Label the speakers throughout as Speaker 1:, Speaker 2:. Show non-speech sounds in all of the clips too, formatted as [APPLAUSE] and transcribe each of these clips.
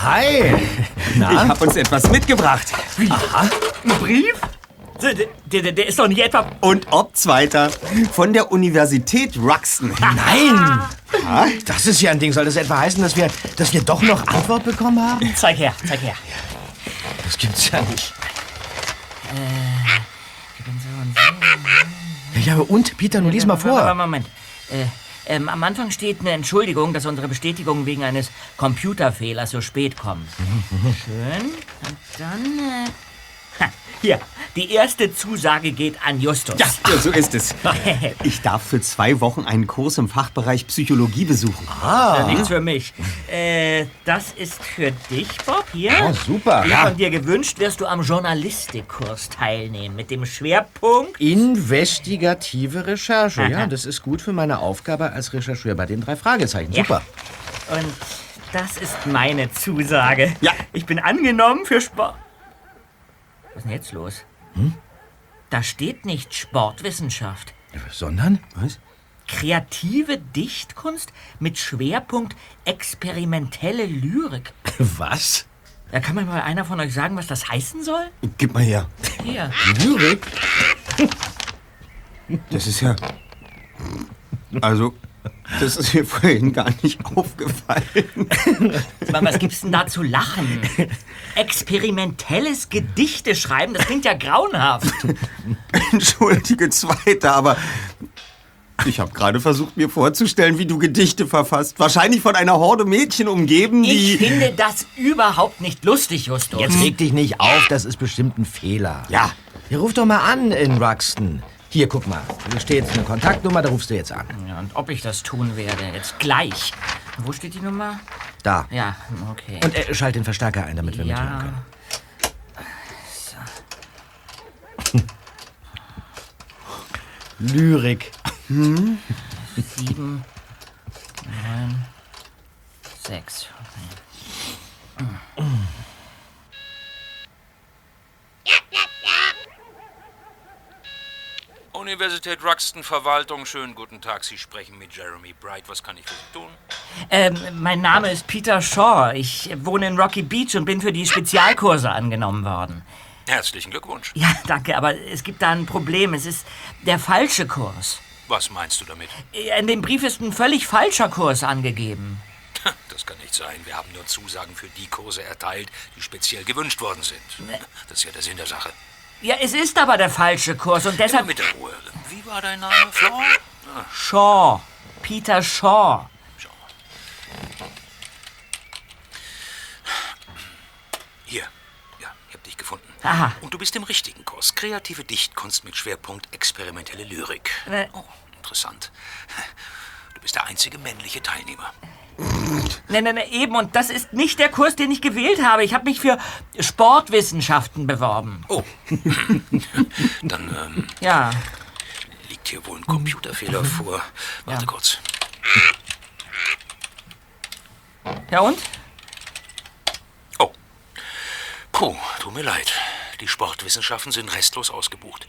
Speaker 1: Hi.
Speaker 2: Ich habe uns etwas mitgebracht.
Speaker 3: Ein Brief? Der, der, der ist doch nicht etwa...
Speaker 2: Und ob Zweiter. Von der Universität Ruxton. [LAUGHS]
Speaker 1: Nein. Das ist ja ein Ding. Soll das etwa heißen, dass wir, dass wir doch noch Antwort bekommen haben?
Speaker 3: Zeig her, zeig her.
Speaker 1: Das gibt's ja nicht.
Speaker 3: Ich bin so und so.
Speaker 1: Ja, und? Peter, nun lies mal vor.
Speaker 3: Moment. Äh, ähm, am Anfang steht eine Entschuldigung, dass unsere Bestätigung wegen eines Computerfehlers so spät kommt. Schön. Und dann. Äh, hier, die erste Zusage geht an Justus.
Speaker 2: Ja, ja, so ist es. [LAUGHS] Ich darf für zwei Wochen einen Kurs im Fachbereich Psychologie besuchen.
Speaker 3: Ja, nichts für mich. Äh, das ist für dich, Bob, hier.
Speaker 1: Oh, super.
Speaker 3: Wie
Speaker 1: Ja.
Speaker 3: von dir gewünscht, wirst du am Journalistikkurs teilnehmen. Mit dem Schwerpunkt.
Speaker 1: Investigative Recherche. Ja,
Speaker 3: Aha.
Speaker 1: das ist gut für meine Aufgabe als Rechercheur bei den drei Fragezeichen.
Speaker 3: Ja.
Speaker 1: Super.
Speaker 3: Und das ist meine Zusage.
Speaker 2: Ja.
Speaker 3: Ich bin angenommen für Sport. Was ist denn jetzt los?
Speaker 1: Hm?
Speaker 3: Da steht nicht Sportwissenschaft.
Speaker 1: Sondern?
Speaker 2: Was?
Speaker 3: Kreative Dichtkunst mit Schwerpunkt experimentelle Lyrik. [LAUGHS]
Speaker 1: Was?
Speaker 3: Da kann mir mal einer von euch sagen, was das heißen soll?
Speaker 2: Gib mal her.
Speaker 3: Hier.
Speaker 1: Lyrik? [LAUGHS]
Speaker 2: Das ist ja. Also, das ist mir vorhin gar nicht aufgefallen. [LAUGHS]
Speaker 3: Aber was gibt's denn da zu lachen? Experimentelles Gedichte schreiben, das klingt ja grauenhaft.
Speaker 2: Entschuldige, Zweiter, aber. Ich habe gerade versucht, mir vorzustellen, wie du Gedichte verfasst. Wahrscheinlich von einer Horde Mädchen umgeben, die.
Speaker 3: Ich finde das überhaupt nicht lustig, Justus.
Speaker 1: Jetzt reg dich nicht auf, das ist bestimmt ein Fehler.
Speaker 2: Ja.
Speaker 1: Hier, ruf doch mal an in Ruxton. Hier, guck mal. Hier steht eine Kontaktnummer, da rufst du jetzt an.
Speaker 3: Ja, und ob ich das tun werde, jetzt gleich. Wo steht die Nummer?
Speaker 1: Da.
Speaker 3: Ja, okay.
Speaker 1: Und äh, schalt den Verstärker ein, damit wir mithören
Speaker 3: ja,
Speaker 1: können. Lyrik.
Speaker 3: sieben, neun, sechs.
Speaker 4: Universität Ruxton Verwaltung, schönen guten Tag. Sie sprechen mit Jeremy Bright. Was kann ich für Sie tun?
Speaker 3: Ähm, mein Name ist Peter Shaw. Ich wohne in Rocky Beach und bin für die Spezialkurse angenommen worden.
Speaker 4: Herzlichen Glückwunsch.
Speaker 3: Ja, danke, aber es gibt da ein Problem. Es ist der falsche Kurs.
Speaker 4: Was meinst du damit?
Speaker 3: In dem Brief ist ein völlig falscher Kurs angegeben.
Speaker 4: Das kann nicht sein. Wir haben nur Zusagen für die Kurse erteilt, die speziell gewünscht worden sind. Das ist ja der Sinn der Sache.
Speaker 3: Ja, es ist aber der falsche Kurs und
Speaker 4: Immer
Speaker 3: deshalb...
Speaker 4: mit der Ruhe. Wie war dein Name? Flor? Ah,
Speaker 3: Shaw. Peter Shaw.
Speaker 4: mal. Hier. Ja, ich hab dich gefunden.
Speaker 3: Aha.
Speaker 4: Und du bist im richtigen Kurs. Kreative Dichtkunst mit Schwerpunkt experimentelle Lyrik.
Speaker 3: Äh.
Speaker 4: Oh, interessant. Du bist der einzige männliche Teilnehmer.
Speaker 3: Nein, nein, nein, eben. Und das ist nicht der Kurs, den ich gewählt habe. Ich habe mich für Sportwissenschaften beworben.
Speaker 4: Oh. [LAUGHS] Dann ähm,
Speaker 3: Ja.
Speaker 4: liegt hier wohl ein Computerfehler vor. Warte
Speaker 3: Ja.
Speaker 4: kurz.
Speaker 3: Ja und?
Speaker 4: Oh. Puh, tut mir leid. Die Sportwissenschaften sind restlos ausgebucht.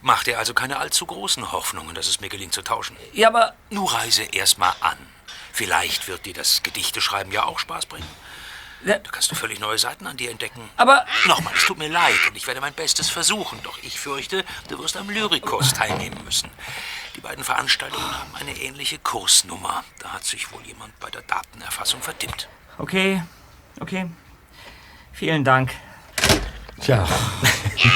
Speaker 4: Mach dir also keine allzu großen Hoffnungen, dass es mir gelingt zu tauschen.
Speaker 3: Ja, aber...
Speaker 4: Nur reise erst mal an. Vielleicht wird dir das Gedichteschreiben ja auch Spaß bringen.
Speaker 3: Ja,
Speaker 4: Da kannst du völlig neue Seiten an dir entdecken.
Speaker 3: Aber...
Speaker 4: Nochmal, es tut mir leid und ich werde mein Bestes versuchen. Doch ich fürchte, du wirst am Lyrikkurs teilnehmen müssen. Die beiden Veranstaltungen haben eine ähnliche Kursnummer. Da hat sich wohl jemand bei der Datenerfassung vertippt.
Speaker 3: Okay, okay. Vielen Dank.
Speaker 1: Tja,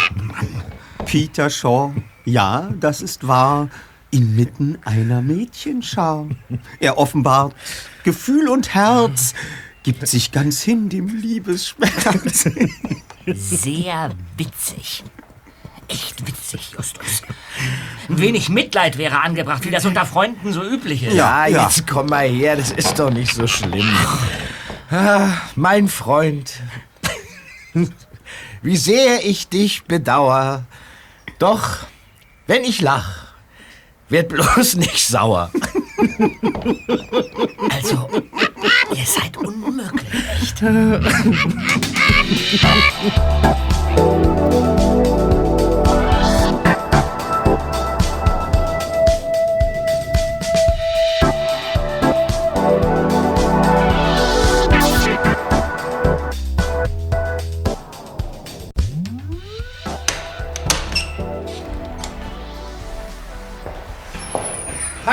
Speaker 1: [LAUGHS]
Speaker 2: Peter Shaw. Ja, das ist wahr. Inmitten einer Mädchenschar. Er offenbart Gefühl und Herz, gibt sich ganz hin dem Liebesschmerz.
Speaker 3: Sehr witzig. Echt witzig, Justus. Ein wenig Mitleid wäre angebracht, wie das unter Freunden so üblich ist.
Speaker 1: ja,
Speaker 2: ja.
Speaker 1: jetzt komm mal her, das ist doch nicht so schlimm. Ah, mein Freund, wie sehr ich dich bedauer. Doch, wenn ich lach, werd bloß nicht sauer.
Speaker 3: Also, ihr seid unmöglich, [LAUGHS]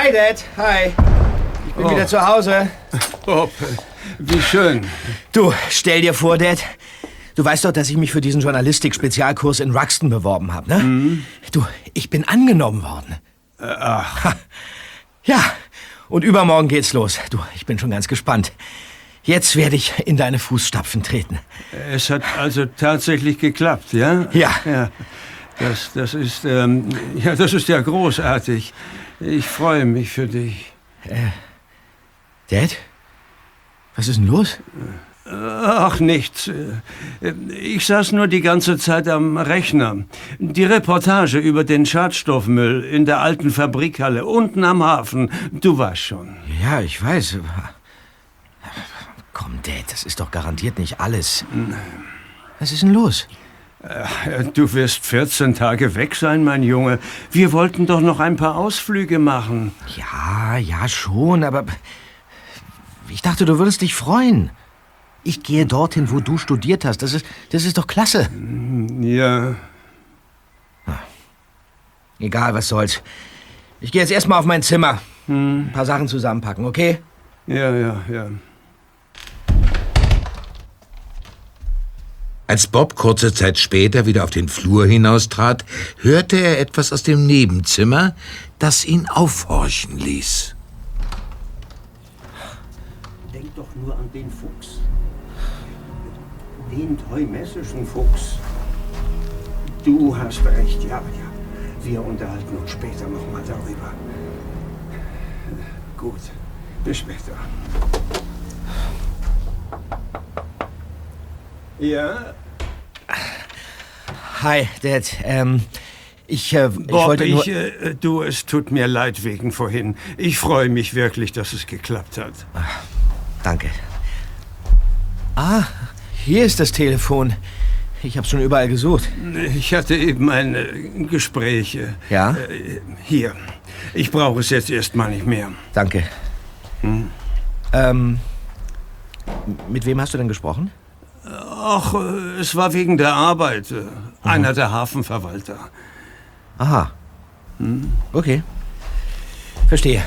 Speaker 1: Hi, Dad. Hi. Ich bin wieder zu Hause.
Speaker 5: Bob, wie schön.
Speaker 1: Du, stell dir vor, Dad. Du weißt doch, dass ich mich für diesen Journalistik-Spezialkurs in Ruxton beworben habe, ne? Du, ich bin angenommen worden.
Speaker 5: Ach,
Speaker 1: Ja, und übermorgen geht's los. Du, ich bin schon ganz gespannt. Jetzt werde ich in deine Fußstapfen treten.
Speaker 5: es hat also tatsächlich geklappt, ja?
Speaker 1: Ja.
Speaker 5: Ja, das, das ist, ähm, ja, das ist ja großartig. Ich freue mich für dich.
Speaker 1: Dad? Was ist denn los?
Speaker 5: Ach, nichts. Äh, Ich saß nur die ganze Zeit am Rechner. Die Reportage über den Schadstoffmüll in der alten Fabrikhalle unten am Hafen. Du weißt schon.
Speaker 1: Ja, ich weiß. Komm, Dad, das ist doch garantiert nicht alles. Was ist denn los?
Speaker 5: Äh, Du wirst 14 Tage weg sein, mein Junge. Wir wollten doch noch ein paar Ausflüge machen.
Speaker 1: Ja, ja, schon, aber ich dachte, du würdest dich freuen. Ich gehe dorthin, wo du studiert hast. Das ist, das ist doch klasse.
Speaker 5: Ja,
Speaker 1: Egal, was soll's. Ich gehe jetzt erstmal auf mein Zimmer. Ein paar Sachen zusammenpacken, okay?
Speaker 5: ja, ja, ja.
Speaker 6: Als Bob kurze Zeit später wieder auf den Flur hinaustrat, hörte er etwas aus dem Nebenzimmer, das ihn aufhorchen ließ.
Speaker 2: Denk doch nur an den Fuchs. Den treumessischen Fuchs. Du hast recht, ja, ja. Wir unterhalten uns später noch mal darüber. Gut, bis später. Ja,
Speaker 1: Hi, Dad. Ähm, ich, äh, ich
Speaker 5: Bob,
Speaker 1: wollte nur...
Speaker 5: ich, äh, du, es tut mir leid wegen vorhin. Ich freue mich wirklich, dass es geklappt hat.
Speaker 1: Danke. Ah, hier ist das Telefon. Ich habe schon überall gesucht.
Speaker 5: Ich hatte eben ein äh, Gespräch. äh,
Speaker 1: Ja?
Speaker 5: Äh, hier. Ich brauche es jetzt erstmal nicht mehr.
Speaker 1: Danke. Ähm, mit wem hast du denn gesprochen?
Speaker 5: Ach, äh, es war wegen der Arbeit. äh, Einer der Hafenverwalter.
Speaker 1: Aha. Okay. Verstehe.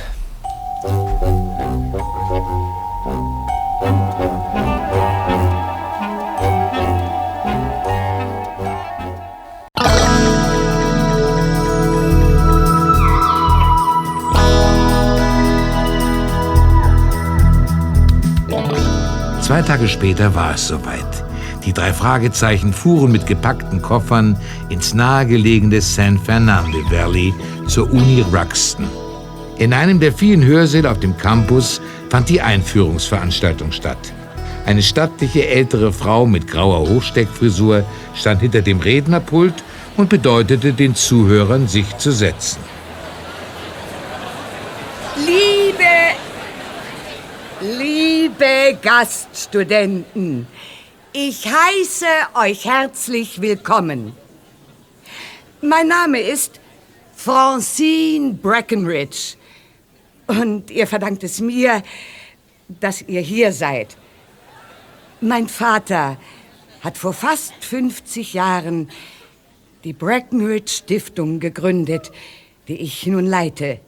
Speaker 6: Zwei Tage später war es soweit. Die drei Fragezeichen fuhren mit gepackten Koffern ins nahegelegene San Fernando Valley zur Uni Ruxton. In einem der vielen Hörsäle auf dem Campus fand die Einführungsveranstaltung statt. Eine stattliche ältere Frau mit grauer Hochsteckfrisur stand hinter dem Rednerpult und bedeutete den Zuhörern, sich zu setzen.
Speaker 7: Liebe, liebe Gaststudenten, ich heiße euch herzlich willkommen. Mein Name ist Francine Breckenridge und ihr verdankt es mir, dass ihr hier seid. Mein Vater hat vor fast 50 Jahren die Breckenridge Stiftung gegründet, die ich nun leite.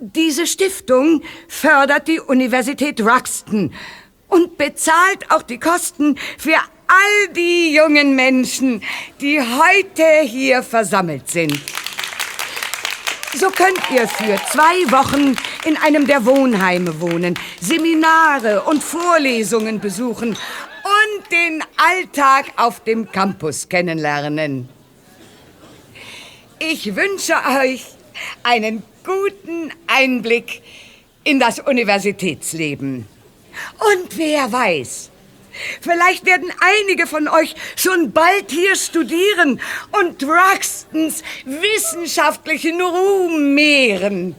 Speaker 7: Diese Stiftung fördert die Universität Ruxton und bezahlt auch die Kosten für all die jungen Menschen, die heute hier versammelt sind. So könnt ihr für zwei Wochen in einem der Wohnheime wohnen, Seminare und Vorlesungen besuchen und den Alltag auf dem Campus kennenlernen. Ich wünsche euch einen guten Einblick in das Universitätsleben. Und wer weiß, vielleicht werden einige von euch schon bald hier studieren und Ruxtons wissenschaftlichen Ruhm mehren.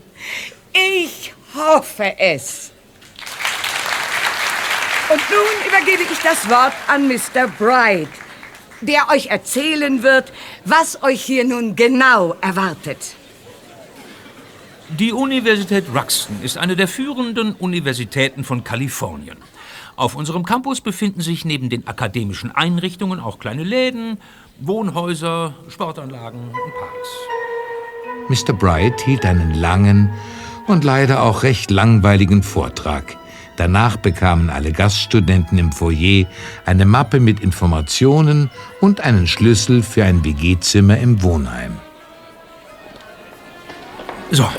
Speaker 7: Ich hoffe es. Und nun übergebe ich das Wort an Mr. Bright, der euch erzählen wird, was euch hier nun genau erwartet.
Speaker 4: Die Universität Ruxton ist eine der führenden Universitäten von Kalifornien. Auf unserem Campus befinden sich neben den akademischen Einrichtungen auch kleine Läden, Wohnhäuser, Sportanlagen und Parks.
Speaker 6: Mr. Bright hielt einen langen und leider auch recht langweiligen Vortrag. Danach bekamen alle Gaststudenten im Foyer eine Mappe mit Informationen und einen Schlüssel für ein WG-Zimmer im Wohnheim.
Speaker 4: So,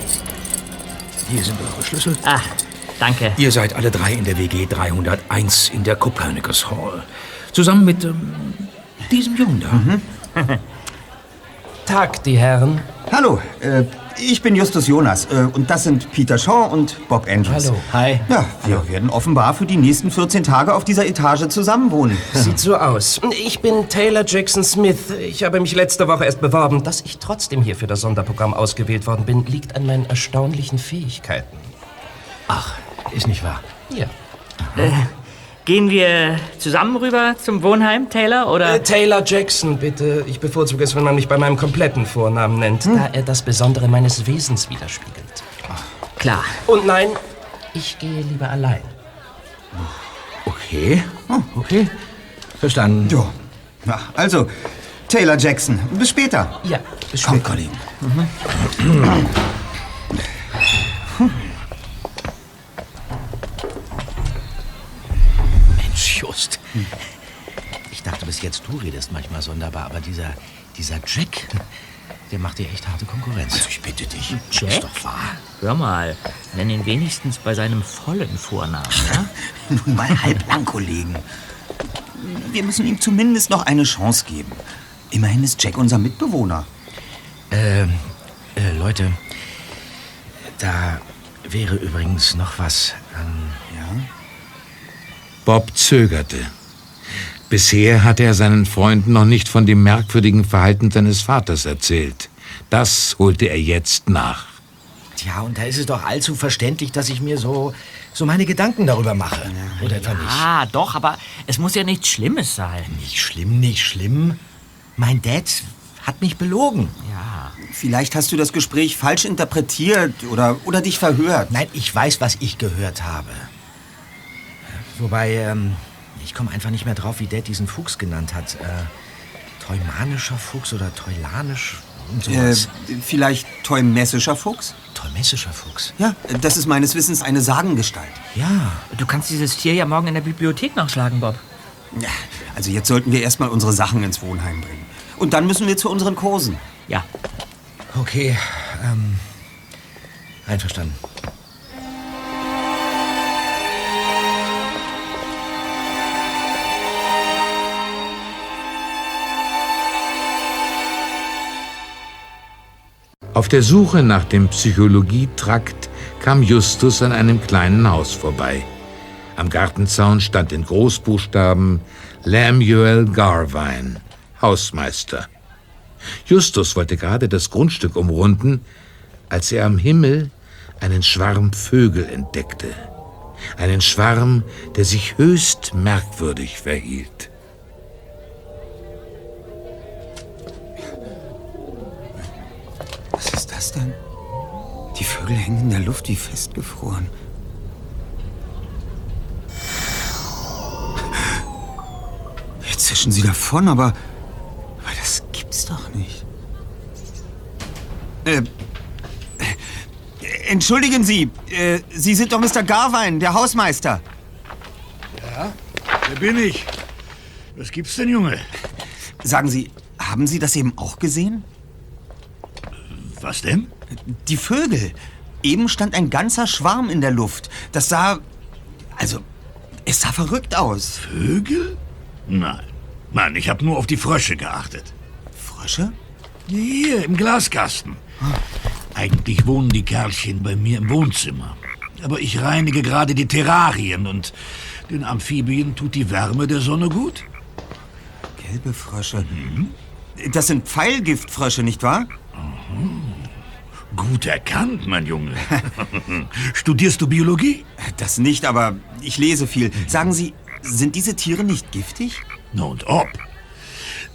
Speaker 4: hier sind eure Schlüssel.
Speaker 3: Ah, danke.
Speaker 4: Ihr seid alle drei in der WG 301 in der Copernicus Hall. Zusammen mit ähm, diesem Jungen da. [LAUGHS]
Speaker 8: Tag, die Herren.
Speaker 2: Hallo, äh, ich bin Justus Jonas äh, und das sind Peter Shaw und Bob Andrews.
Speaker 8: Hallo.
Speaker 3: Hi.
Speaker 2: Ja, wir werden offenbar für die nächsten 14 Tage auf dieser Etage zusammenwohnen. [LAUGHS]
Speaker 8: Sieht so aus. Ich bin Taylor Jackson Smith. Ich habe mich letzte Woche erst beworben. Dass ich trotzdem hier für das Sonderprogramm ausgewählt worden bin, liegt an meinen erstaunlichen Fähigkeiten.
Speaker 1: Ach, ist nicht wahr.
Speaker 8: Ja.
Speaker 3: Gehen wir zusammen rüber zum Wohnheim, Taylor, oder?
Speaker 8: Äh, Taylor Jackson, bitte. Ich bevorzuge es, wenn man mich bei meinem kompletten Vornamen nennt, da er das Besondere meines Wesens widerspiegelt.
Speaker 3: Klar.
Speaker 8: Und nein, ich gehe lieber allein.
Speaker 1: Okay. Oh, okay. Verstanden.
Speaker 2: Jo. Ja, also, Taylor Jackson, bis später.
Speaker 8: Ja, bis
Speaker 2: Komm,
Speaker 8: später.
Speaker 2: Colin.
Speaker 1: Mensch, [CLEARS THROAT] Just. Ich dachte bis jetzt, du redest manchmal sonderbar, aber dieser, dieser Jack, der macht dir echt harte Konkurrenz.
Speaker 2: Also, ich bitte dich.
Speaker 3: Jack?
Speaker 1: Ist doch wahr.
Speaker 3: Hör mal, nenn ihn wenigstens bei seinem vollen Vornamen, ja? [LAUGHS]
Speaker 2: Nun mal halblang, Kollegen. Wir müssen ihm zumindest noch eine Chance geben. Immerhin ist Jack unser Mitbewohner.
Speaker 1: Ähm, äh, Leute, da wäre übrigens noch was. Ähm,
Speaker 2: Ja?
Speaker 6: Bob zögerte. Bisher hatte er seinen Freunden noch nicht von dem merkwürdigen Verhalten seines Vaters erzählt. Das holte er jetzt nach.
Speaker 1: tja, und da ist es doch allzu verständlich, dass ich mir so, so meine Gedanken darüber mache. Oder etwa nicht?
Speaker 3: Ah, doch, aber es muss ja nichts Schlimmes sein.
Speaker 1: Nicht schlimm, nicht schlimm. Mein Dad hat mich belogen.
Speaker 3: Ja.
Speaker 2: Vielleicht hast du das Gespräch falsch interpretiert oder, oder dich verhört.
Speaker 1: Nein, ich weiß, was ich gehört habe. Wobei, ähm, ich komme einfach nicht mehr drauf, wie Dad diesen Fuchs genannt hat. Äh, Teumanischer Fuchs oder Teulanisch und
Speaker 2: Äh,
Speaker 1: sowas.
Speaker 2: vielleicht teumessischer Fuchs?
Speaker 1: Teumessischer Fuchs.
Speaker 2: Ja, das ist meines Wissens eine Sagengestalt.
Speaker 1: Ja,
Speaker 3: Du kannst dieses Tier ja morgen in der Bibliothek nachschlagen, Bob.
Speaker 2: Ja, also jetzt sollten wir erstmal unsere Sachen ins Wohnheim bringen. Und dann müssen wir zu unseren Kursen.
Speaker 3: Ja.
Speaker 1: okay. Ähm, einverstanden.
Speaker 6: Auf der Suche nach dem Psychologietrakt kam Justus an einem kleinen Haus vorbei. Am Gartenzaun stand in Großbuchstaben Lemuel Garvine, Hausmeister. Justus wollte gerade das Grundstück umrunden, als er am Himmel einen Schwarm Vögel entdeckte. Einen Schwarm, der sich höchst merkwürdig verhielt.
Speaker 2: Das denn? Die Vögel hängen in der Luft wie festgefroren. Jetzt zischen sie davon, aber, aber das gibt's doch nicht. Äh, entschuldigen Sie, äh, Sie sind doch Mr. Garvine, der Hausmeister.
Speaker 9: Wer bin ich? Was gibt's denn, Junge?
Speaker 2: Sagen Sie, haben Sie das eben auch gesehen?
Speaker 9: Was denn?
Speaker 2: Die Vögel. Eben stand ein ganzer Schwarm in der Luft. Das sah. Also, es sah verrückt aus.
Speaker 9: Vögel? Nein. Nein, ich habe nur auf die Frösche geachtet.
Speaker 2: Frösche?
Speaker 9: Hier, im Glaskasten. Eigentlich wohnen die Kerlchen bei mir im Wohnzimmer. Aber ich reinige gerade die Terrarien und den Amphibien tut die Wärme der Sonne gut.
Speaker 2: Gelbe Frösche. Das sind Pfeilgiftfrösche, nicht wahr?
Speaker 9: Gut erkannt, mein Junge. [LAUGHS] Studierst du Biologie?
Speaker 2: Das nicht, aber ich lese viel. Sagen Sie, sind diese Tiere nicht giftig?
Speaker 9: Na und ob.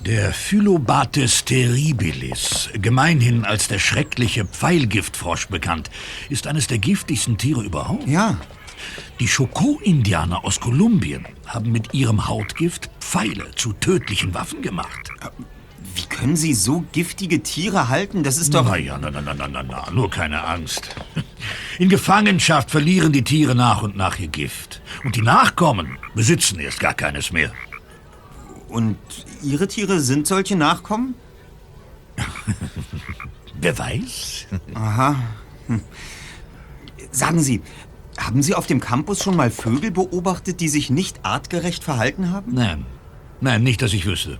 Speaker 9: Der Phyllobates terribilis, gemeinhin als der schreckliche Pfeilgiftfrosch bekannt, ist eines der giftigsten Tiere überhaupt.
Speaker 2: Ja.
Speaker 9: Die Chocó-Indianer aus Kolumbien haben mit ihrem Hautgift Pfeile zu tödlichen Waffen gemacht.
Speaker 2: Wie können Sie so giftige Tiere halten? Das ist doch...
Speaker 9: Na ja, na, na, na, na, na, na, nur keine Angst. In Gefangenschaft verlieren die Tiere nach und nach ihr Gift. Und die Nachkommen besitzen erst gar keines mehr.
Speaker 2: Und Ihre Tiere sind solche Nachkommen? [LAUGHS]
Speaker 9: Wer weiß?
Speaker 2: Aha. Hm. Sagen Sie, haben Sie auf dem Campus schon mal Vögel beobachtet, die sich nicht artgerecht verhalten haben?
Speaker 9: Nein. Nein, nicht, dass ich wüsste.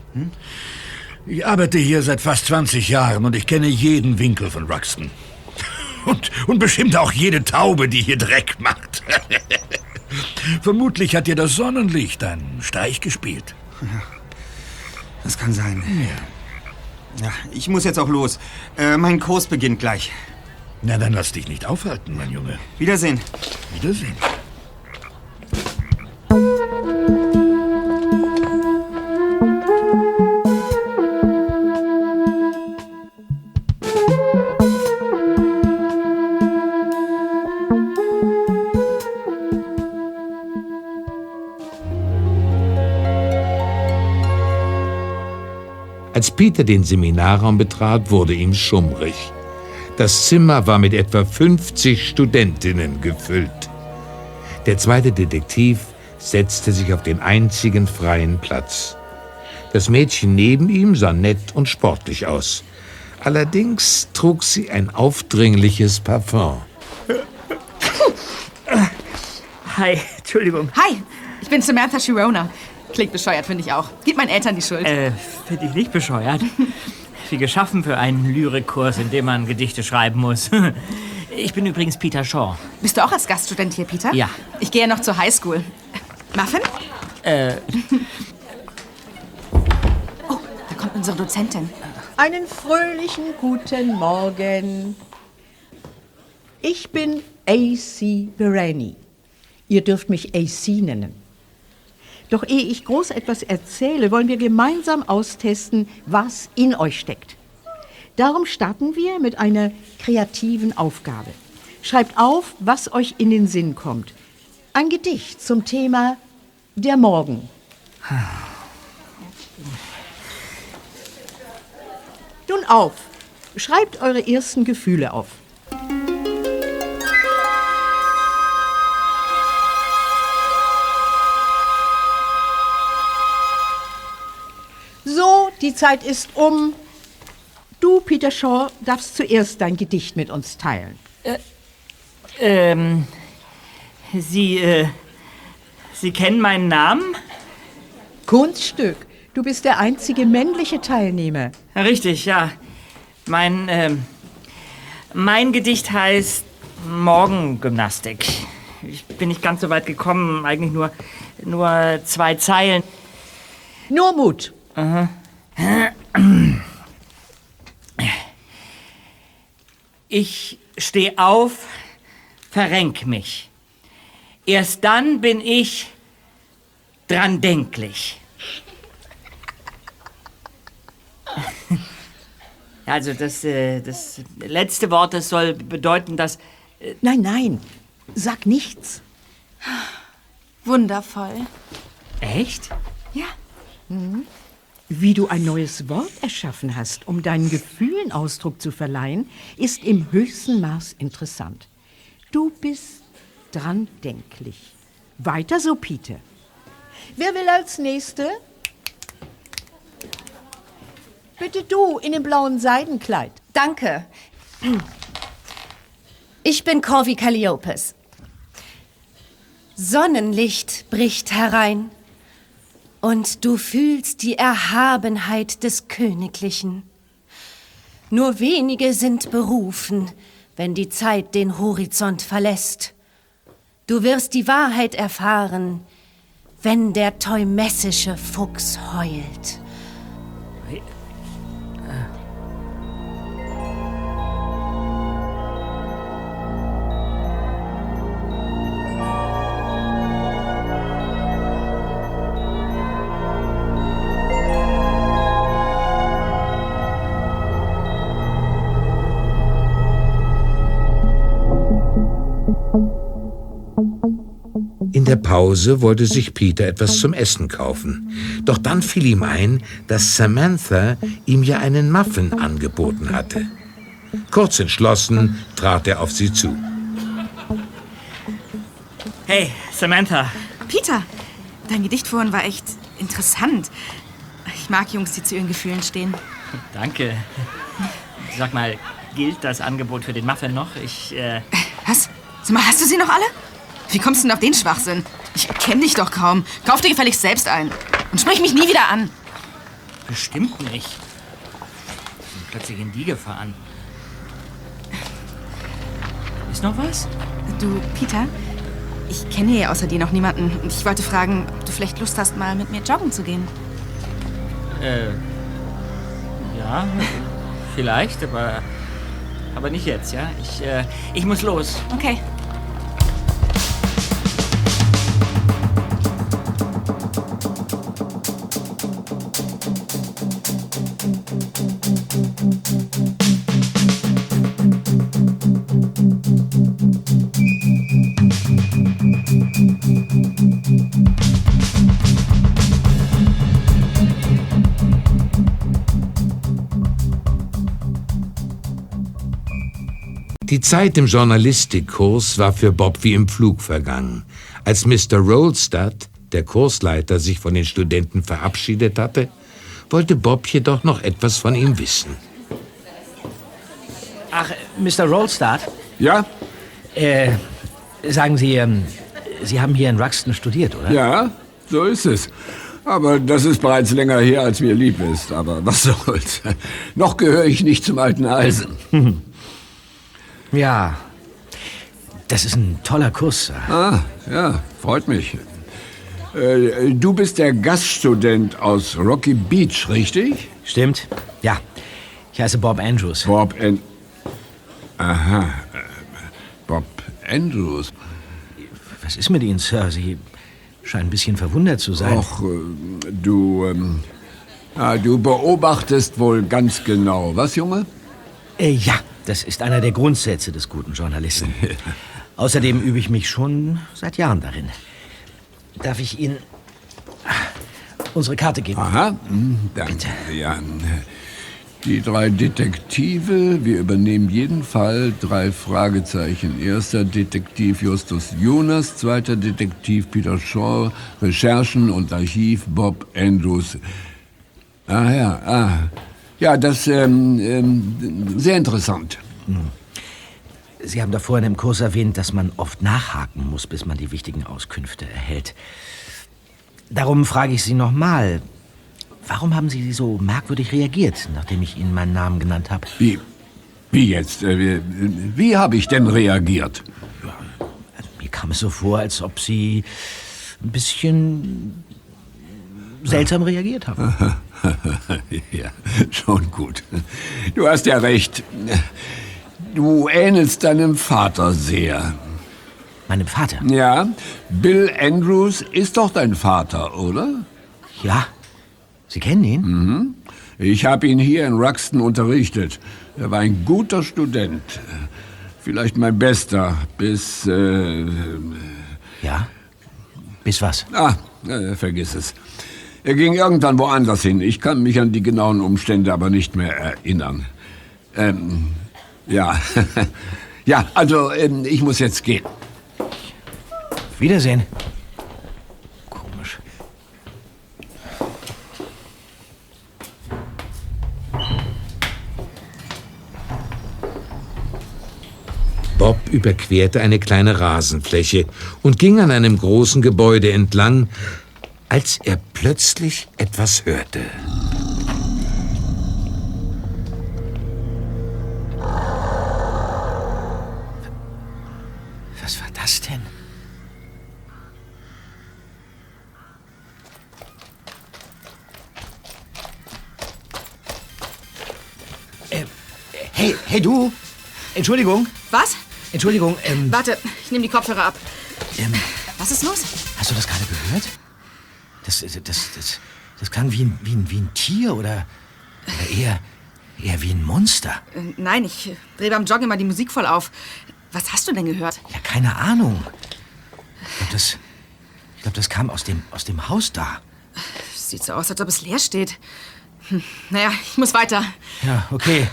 Speaker 9: Ich arbeite hier seit fast 20 Jahren und ich kenne jeden Winkel von Ruxton. Und, und bestimmt auch jede Taube, die hier Dreck macht. [LAUGHS] Vermutlich hat dir das Sonnenlicht einen Streich gespielt.
Speaker 2: Das kann sein. Ja, ich muss jetzt auch los. Äh, mein Kurs beginnt gleich.
Speaker 9: Na, dann lass dich nicht aufhalten, mein Junge.
Speaker 2: Wiedersehen.
Speaker 9: Wiedersehen.
Speaker 6: Als Peter den Seminarraum betrat, wurde ihm schummrig. Das Zimmer war mit etwa 50 Studentinnen gefüllt. Der zweite Detektiv setzte sich auf den einzigen freien Platz. Das Mädchen neben ihm sah nett und sportlich aus. Allerdings trug sie ein aufdringliches Parfum.
Speaker 3: Hi, Entschuldigung.
Speaker 10: Hi, ich bin Samantha Shirona. Klingt bescheuert, finde ich auch. Gib meinen Eltern die Schuld.
Speaker 3: Äh, finde ich nicht bescheuert. Wie geschaffen für einen Lyrikkurs, in dem man Gedichte schreiben muss. [LAUGHS] Ich bin übrigens Peter Shaw.
Speaker 10: Bist du auch als Gaststudent hier, Peter?
Speaker 3: Ja.
Speaker 10: Ich gehe ja noch zur Highschool. Muffin?
Speaker 3: Äh,
Speaker 10: Oh, da kommt unsere Dozentin.
Speaker 11: Einen fröhlichen guten Morgen. Ich bin AC Berani. Ihr dürft mich AC nennen. Doch ehe ich groß etwas erzähle, wollen wir gemeinsam austesten, was in euch steckt. Darum starten wir mit einer kreativen Aufgabe. Schreibt auf, was euch in den Sinn kommt. Ein Gedicht zum Thema der Morgen. Nun auf. Schreibt eure ersten Gefühle auf. Die Zeit ist um. Du, Peter Shaw, darfst zuerst dein Gedicht mit uns teilen.
Speaker 3: ähm, Sie, äh, Sie kennen meinen Namen?
Speaker 11: Kunststück. Du bist der einzige männliche Teilnehmer.
Speaker 3: Richtig, ja. Mein, ähm, mein Gedicht heißt Morgengymnastik. Ich bin nicht ganz so weit gekommen, eigentlich nur, nur zwei Zeilen.
Speaker 11: Nur Mut.
Speaker 3: Ich steh auf, verrenk mich. Erst dann bin ich dran denklich. [LAUGHS] Also das, äh, das letzte Wort, das soll bedeuten, dass...
Speaker 11: Nein, nein. Sag nichts.
Speaker 10: Wundervoll.
Speaker 3: Echt?
Speaker 10: Ja.
Speaker 11: Wie du ein neues Wort erschaffen hast, um deinen Gefühlen Ausdruck zu verleihen, ist im höchsten Maß interessant. Du bist dran denklich. Weiter so, Peter. Wer will als Nächste? Bitte du in dem blauen Seidenkleid.
Speaker 12: Danke. Ich bin Corvi Calliopes. Sonnenlicht bricht herein und du fühlst die Erhabenheit des Königlichen. Nur wenige sind berufen, wenn die Zeit den Horizont verlässt. Du wirst die Wahrheit erfahren, wenn der teumessische Fuchs heult.
Speaker 6: Der Pause wollte sich Peter etwas zum Essen kaufen. Doch dann fiel ihm ein, dass Samantha ihm ja einen Muffin angeboten hatte. Kurz entschlossen trat er auf sie zu.
Speaker 3: Hey, Samantha.
Speaker 10: Peter, dein Gedicht vorhin war echt interessant. Ich mag Jungs, die zu ihren Gefühlen stehen.
Speaker 3: Danke. Sag mal, gilt das Angebot für den Muffin noch? Ich, äh...
Speaker 10: Was? Sag mal, hast du sie noch alle? Wie kommst du denn auf den Schwachsinn? Ich kenne dich doch kaum. Kauf dir gefälligst selbst ein. Und sprich mich nie wieder an.
Speaker 3: Bestimmt nicht. Ich bin plötzlich in die gefahren. Ist noch was?
Speaker 10: Du, Peter, ich kenne hier außer dir noch niemanden. Und ich wollte fragen, ob du vielleicht Lust hast, mal mit mir joggen zu gehen.
Speaker 3: Äh. Ja, vielleicht, aber. Aber nicht jetzt, ja? Ich, äh, ich muss los.
Speaker 10: Okay.
Speaker 6: Zeit im Journalistikkurs war für Bob wie im Flug vergangen. Als Mr. Rolstad, der Kursleiter, sich von den Studenten verabschiedet hatte, wollte Bob jedoch noch etwas von ihm wissen.
Speaker 1: Ach, Mr. Rolstad?
Speaker 13: Ja?
Speaker 1: Äh, sagen Sie, ähm, Sie haben hier in Ruxton studiert, oder?
Speaker 13: Ja, so ist es. Aber das ist bereits länger her, als mir lieb ist. Aber was [LAUGHS] soll's. Noch gehöre ich nicht zum alten Eisen. [LAUGHS]
Speaker 1: Ja, das ist ein toller Kurs. Sir.
Speaker 13: Ah, ja, freut mich. Äh, du bist der Gaststudent aus Rocky Beach, richtig?
Speaker 1: Stimmt. Ja. Ich heiße Bob Andrews.
Speaker 13: Bob An... Aha. äh, Bob Andrews.
Speaker 1: Was ist mit Ihnen, Sir? Sie scheinen ein bisschen verwundert zu sein.
Speaker 13: Och, äh, du... Ähm, ah, du beobachtest wohl ganz genau. Was, Junge?
Speaker 1: Äh, ja, das ist einer der Grundsätze des guten Journalisten. [LAUGHS] Außerdem übe ich mich schon seit Jahren darin. Darf ich Ihnen unsere Karte geben?
Speaker 13: Aha, hm, danke. Ja, die drei Detektive, wir übernehmen jeden Fall drei Fragezeichen. Erster Detektiv Justus Jonas, zweiter Detektiv Peter Shaw, Recherchen und Archiv Bob Andrews. Ah ja, ah. Ja, das ähm, ähm, sehr interessant.
Speaker 1: Sie haben da vorhin im Kurs erwähnt, dass man oft nachhaken muss, bis man die wichtigen Auskünfte erhält. Darum frage ich Sie nochmal. Warum haben Sie so merkwürdig reagiert, nachdem ich Ihnen meinen Namen genannt habe?
Speaker 13: Wie? Wie jetzt? Äh, Wie, wie habe ich denn reagiert?
Speaker 1: Mir kam es so vor, als ob Sie ein bisschen seltsam reagiert haben. [LAUGHS]
Speaker 13: ja, schon gut. Du hast ja recht. Du ähnelst deinem Vater sehr.
Speaker 1: Meinem Vater?
Speaker 13: Ja. Bill Andrews ist doch dein Vater, oder?
Speaker 1: Ja. Sie kennen ihn?
Speaker 13: Mhm. Ich habe ihn hier in Ruxton unterrichtet. Er war ein guter Student. Vielleicht mein bester, bis... Äh,
Speaker 1: ja? Bis was?
Speaker 13: Ah, äh, vergiss es. Er ging irgendwann woanders hin. Ich kann mich an die genauen Umstände aber nicht mehr erinnern. Ähm, ja. [LAUGHS] ja, also ähm, ich muss jetzt gehen.
Speaker 1: Wiedersehen. Komisch.
Speaker 6: Bob überquerte eine kleine Rasenfläche und ging an einem großen Gebäude entlang, als er plötzlich etwas hörte.
Speaker 1: Was war das denn? Äh, hey, hey du! Entschuldigung.
Speaker 10: Was?
Speaker 1: Entschuldigung, ähm,
Speaker 10: Warte, ich nehme die Kopfhörer ab.
Speaker 1: ähm,
Speaker 10: Was ist los?
Speaker 1: hast du das gerade gehört? Das, das, das, das, klang wie ein, wie, ein, wie ein Tier oder, oder eher, eher wie ein Monster.
Speaker 10: Äh, Nein, ich drehe beim Joggen immer die Musik voll auf. Was hast du denn gehört?
Speaker 1: Ja, keine Ahnung. Ich glaube, das, Ich glaube, das kam aus dem, aus dem Haus da.
Speaker 10: Sieht so aus, als ob es leer steht. Hm, naja, ich muss weiter.
Speaker 1: Ja, okay.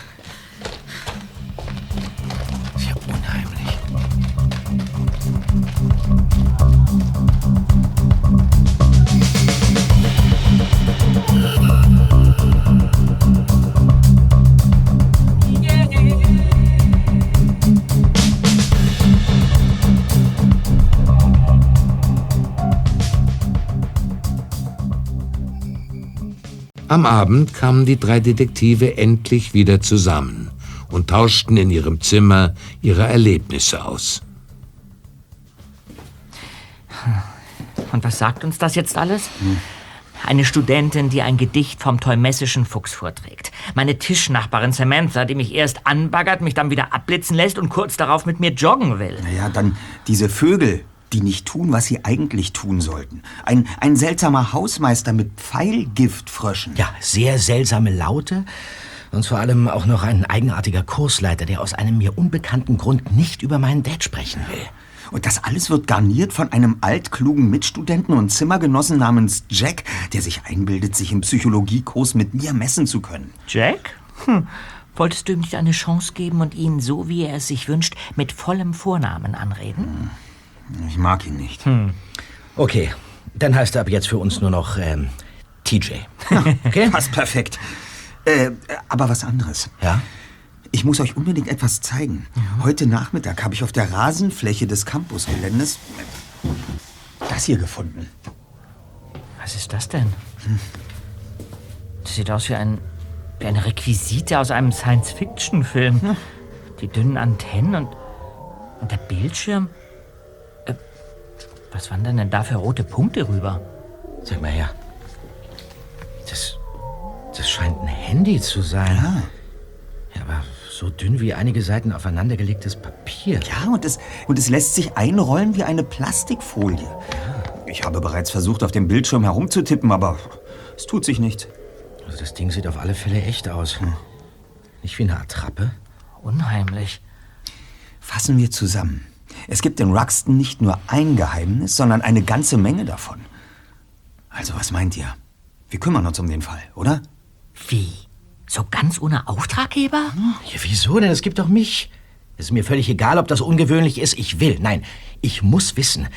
Speaker 6: Am Abend kamen die drei Detektive endlich wieder zusammen und tauschten in ihrem Zimmer ihre Erlebnisse aus.
Speaker 3: Und was sagt uns das jetzt alles? Eine Studentin, die ein Gedicht vom teumessischen Fuchs vorträgt. Meine Tischnachbarin Samantha, die mich erst anbaggert, mich dann wieder abblitzen lässt und kurz darauf mit mir joggen will.
Speaker 2: Naja, dann diese Vögel, die nicht tun, was sie eigentlich tun sollten. Ein, ein seltsamer Hausmeister mit Pfeilgiftfröschen.
Speaker 1: Ja, sehr seltsame Laute. Und vor allem auch noch ein eigenartiger Kursleiter, der aus einem mir unbekannten Grund nicht über meinen Dad sprechen will.
Speaker 2: Und das alles wird garniert von einem altklugen Mitstudenten und Zimmergenossen namens Jack, der sich einbildet, sich im Psychologiekurs mit mir messen zu können.
Speaker 3: Jack? Hm. Wolltest du ihm nicht eine Chance geben und ihn, so wie er es sich wünscht, mit vollem Vornamen anreden?
Speaker 2: Ich mag ihn nicht.
Speaker 1: Hm. Okay, dann heißt er ab jetzt für uns nur noch ähm, TJ. [LAUGHS]
Speaker 2: Okay? Passt perfekt. Äh, aber was anderes.
Speaker 1: Ja?
Speaker 2: Ich muss euch unbedingt etwas zeigen. Heute Nachmittag habe ich auf der Rasenfläche des Campusgeländes das hier gefunden.
Speaker 3: Was ist das denn? Das sieht aus wie, ein, wie eine Requisite aus einem Science-Fiction-Film. Die dünnen Antennen und, und der Bildschirm. Was waren denn, da für rote Punkte rüber?
Speaker 1: Sag mal her. Das, das scheint ein Handy zu sein.
Speaker 2: Ja.
Speaker 1: Ja, aber so dünn wie einige Seiten aufeinandergelegtes Papier.
Speaker 2: Ja, und es, und es lässt sich einrollen wie eine Plastikfolie. Ich habe bereits versucht, auf dem Bildschirm herumzutippen, aber es tut sich nichts.
Speaker 1: Also das Ding sieht auf alle Fälle echt aus. Nicht wie eine Attrappe.
Speaker 3: Unheimlich.
Speaker 2: Fassen wir zusammen. Es gibt in Ruxton nicht nur ein Geheimnis, sondern eine ganze Menge davon. Also, was meint ihr? Wir kümmern uns um den Fall, oder?
Speaker 3: Wie? So ganz ohne Auftraggeber?
Speaker 1: Ja, wieso denn? Es gibt doch mich. Es ist mir völlig egal, ob das ungewöhnlich ist. Ich will. Nein, ich muss wissen,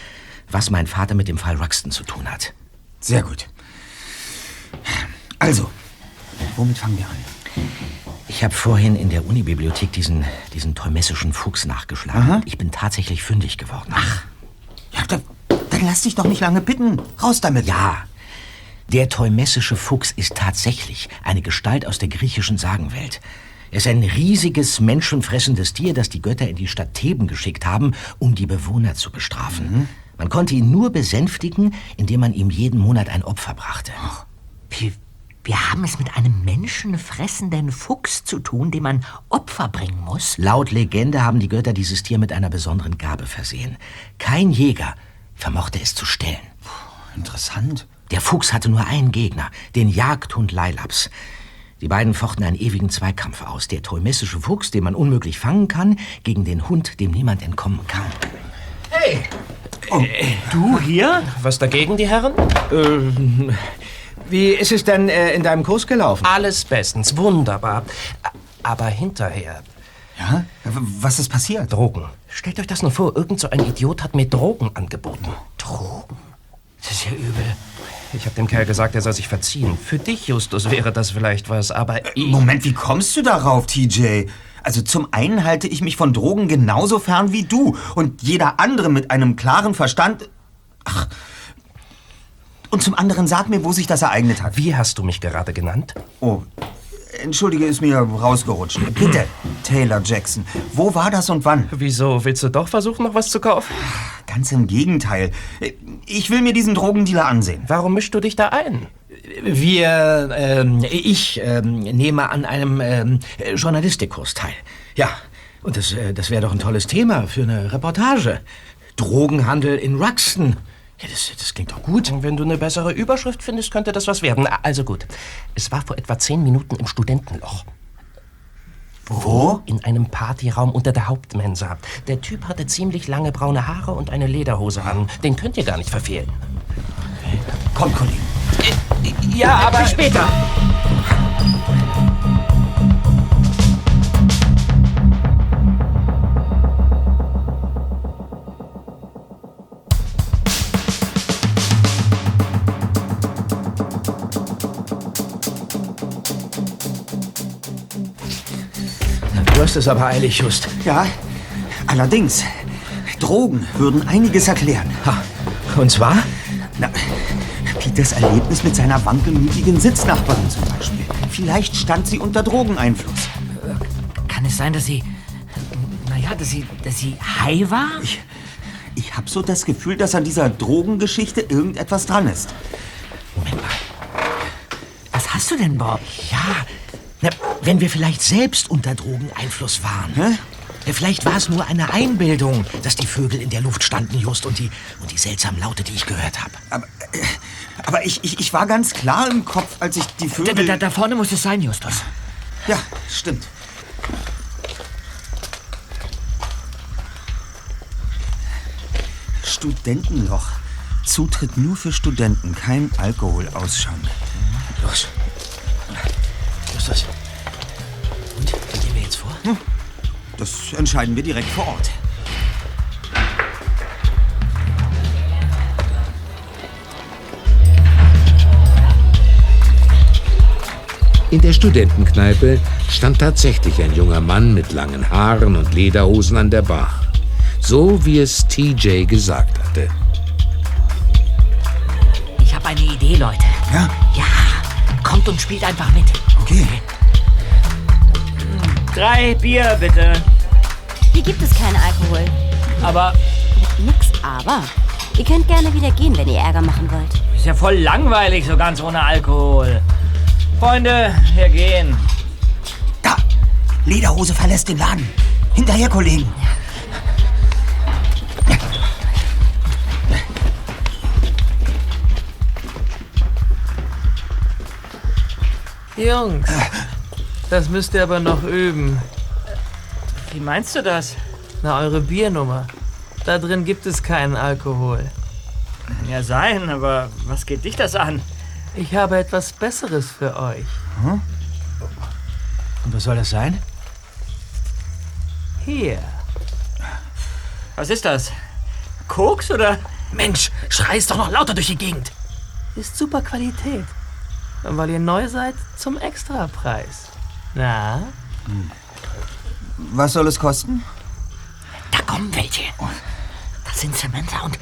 Speaker 1: was mein Vater mit dem Fall Ruxton zu tun hat.
Speaker 2: Sehr gut. Also, womit fangen wir an?
Speaker 1: Ich habe vorhin in der Unibibliothek diesen, diesen teumessischen Fuchs nachgeschlagen.
Speaker 2: Aha.
Speaker 1: Ich bin tatsächlich fündig geworden. Ach,
Speaker 2: Ja, dann, dann lass dich doch nicht lange bitten. Raus damit.
Speaker 1: ja. Der teumessische Fuchs ist tatsächlich eine Gestalt aus der griechischen Sagenwelt. Er ist ein riesiges, menschenfressendes Tier, das die Götter in die Stadt Theben geschickt haben, um die Bewohner zu bestrafen. Man konnte ihn nur besänftigen, indem man ihm jeden Monat ein Opfer brachte.
Speaker 3: Wir, wir haben es mit einem menschenfressenden Fuchs zu tun, dem man Opfer bringen muss.
Speaker 1: Laut Legende haben die Götter dieses Tier mit einer besonderen Gabe versehen. Kein Jäger vermochte es zu stellen.
Speaker 2: Interessant.
Speaker 1: Der Fuchs hatte nur einen Gegner, den Jagdhund Leilaps. Die beiden fochten einen ewigen Zweikampf aus. Der teumessische Fuchs, den man unmöglich fangen kann, gegen den Hund, dem niemand entkommen kann.
Speaker 3: Hey! du hier?
Speaker 8: Was dagegen, die Herren?
Speaker 1: Ähm, wie ist es denn äh, in deinem Kurs gelaufen?
Speaker 8: Alles bestens, wunderbar. Aber hinterher.
Speaker 2: Ja? Was ist passiert?
Speaker 8: Drogen. Stellt euch das nur vor, irgend so ein Idiot hat mir Drogen angeboten.
Speaker 3: Drogen? Das ist ja übel.
Speaker 8: Ich habe dem Kerl gesagt, er soll sich verziehen. Für dich, Justus, wäre das vielleicht was, aber ich...
Speaker 2: Moment, wie kommst du darauf, TJ? Also zum einen halte ich mich von Drogen genauso fern wie du und jeder andere mit einem klaren Verstand. Ach. Und zum anderen sag mir, wo sich das ereignet hat.
Speaker 8: Wie hast du mich gerade genannt?
Speaker 2: Oh, entschuldige, ist mir rausgerutscht. [CLEARS THROAT] Bitte, Taylor Jackson, wo war das und wann?
Speaker 8: Wieso? Willst du doch versuchen, noch was zu kaufen?
Speaker 2: Ganz im Gegenteil. Ich will mir diesen Drogendealer ansehen.
Speaker 8: Warum mischst du dich da ein?
Speaker 1: Wir, ähm, ich ähm, nehme an einem ähm, Journalistikkurs teil. Ja, und das, äh, das wäre doch ein tolles Thema für eine Reportage. Drogenhandel in Ruxton. Ja, das, das klingt doch gut.
Speaker 8: Wenn du eine bessere Überschrift findest, könnte das was werden. Also gut. Es war vor etwa zehn Minuten im Studentenloch.
Speaker 2: Wo?
Speaker 8: In einem Partyraum unter der Hauptmensa. Der Typ hatte ziemlich lange braune Haare und eine Lederhose an. Den könnt ihr gar nicht verfehlen.
Speaker 2: Komm, Kollegen.
Speaker 3: Ja, aber...
Speaker 7: Bis später.
Speaker 1: Hast es aber eilig, Just.
Speaker 2: Ja, allerdings. Drogen würden einiges erklären.
Speaker 1: Ha. Und zwar?
Speaker 2: Na, Peters Erlebnis mit seiner wankelmütigen Sitznachbarin zum Beispiel. Vielleicht stand sie unter Drogeneinfluss.
Speaker 3: Kann es sein, dass sie... Naja, dass sie, dass sie high war?
Speaker 2: Ich, ich habe so das Gefühl, dass an dieser Drogengeschichte irgendetwas dran ist.
Speaker 3: Was hast du denn, Bob?
Speaker 1: Ja, na, wenn wir vielleicht selbst unter Drogeneinfluss waren.
Speaker 2: Hä?
Speaker 1: Ja, vielleicht war es nur eine Einbildung, dass die Vögel in der Luft standen, Just, und die, und die seltsamen Laute, die ich gehört habe.
Speaker 2: Aber, äh, aber ich, ich, ich war ganz klar im Kopf, als ich die
Speaker 3: Da,
Speaker 2: Vögel...
Speaker 3: da, da vorne muss es sein, Justus.
Speaker 2: Ja, stimmt. Studentenloch. Zutritt nur für Studenten, kein Alkoholausschank.
Speaker 1: Los. Justus. Und, wie gehen wir jetzt vor?
Speaker 2: Das entscheiden wir direkt vor Ort.
Speaker 6: In der Studentenkneipe stand tatsächlich ein junger Mann mit langen Haaren und Lederhosen an der Bar. So wie es TJ gesagt hatte.
Speaker 3: Ich habe eine Idee, Leute.
Speaker 2: Ja?
Speaker 3: Ja, kommt und spielt einfach mit.
Speaker 2: Okay.
Speaker 3: Drei Bier, bitte.
Speaker 14: Hier gibt es keinen Alkohol.
Speaker 3: Aber
Speaker 14: Nix aber. Ihr könnt gerne wieder gehen, wenn ihr Ärger machen wollt.
Speaker 3: ist ja voll langweilig, so ganz ohne Alkohol. Freunde, wir gehen.
Speaker 2: Da! Lederhose verlässt den Laden. Hinterher, Kollegen.
Speaker 15: Jungs, das müsst ihr aber noch üben.
Speaker 3: Wie meinst du das?
Speaker 15: Na, eure Biernummer. Da drin gibt es keinen Alkohol.
Speaker 3: Kann ja sein, aber was geht dich das an?
Speaker 15: Ich habe etwas Besseres für euch.
Speaker 1: Und was soll das sein?
Speaker 15: Hier.
Speaker 3: Was ist das? Koks oder?
Speaker 1: Mensch, schreist doch noch lauter durch die Gegend.
Speaker 15: Ist super Qualität. Und weil ihr neu seid, zum Extrapreis. Na?
Speaker 2: Was soll es kosten?
Speaker 3: Da kommen welche. Das sind Samantha und,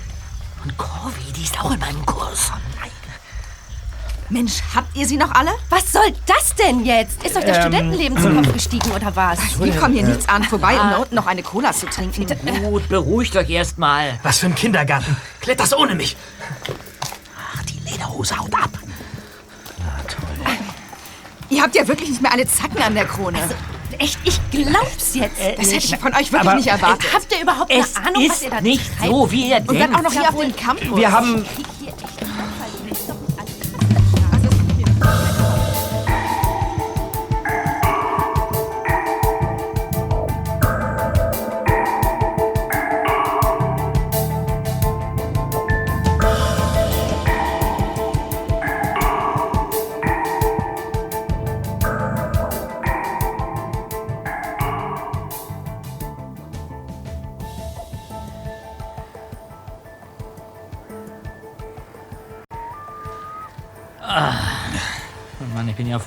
Speaker 3: und Corby, die ist auch in meinem Kurs. Oh nein.
Speaker 10: Mensch, habt ihr sie noch alle?
Speaker 12: Was soll das denn jetzt? Ist euch das
Speaker 3: Ähm,
Speaker 12: Studentenleben zum Kopf gestiegen oder was?
Speaker 10: Wir kommen hier nichts an vorbei, um da unten noch eine Cola zu trinken.
Speaker 3: Gut, beruhigt euch erstmal.
Speaker 1: Was für ein Kindergarten. Klärt das ohne mich.
Speaker 3: Ach, die Lederhose haut ab.
Speaker 10: Ihr habt ja wirklich nicht mehr alle Zacken an der Krone.
Speaker 12: Echt, ich glaub's jetzt.
Speaker 10: das hätte ich von euch wirklich nicht erwartet.
Speaker 12: Habt ihr überhaupt eine Ahnung, was ihr da
Speaker 3: nicht
Speaker 12: treibt?
Speaker 3: so, wie ihr
Speaker 10: Und dann auch noch hier auf dem Campus.
Speaker 3: Wir haben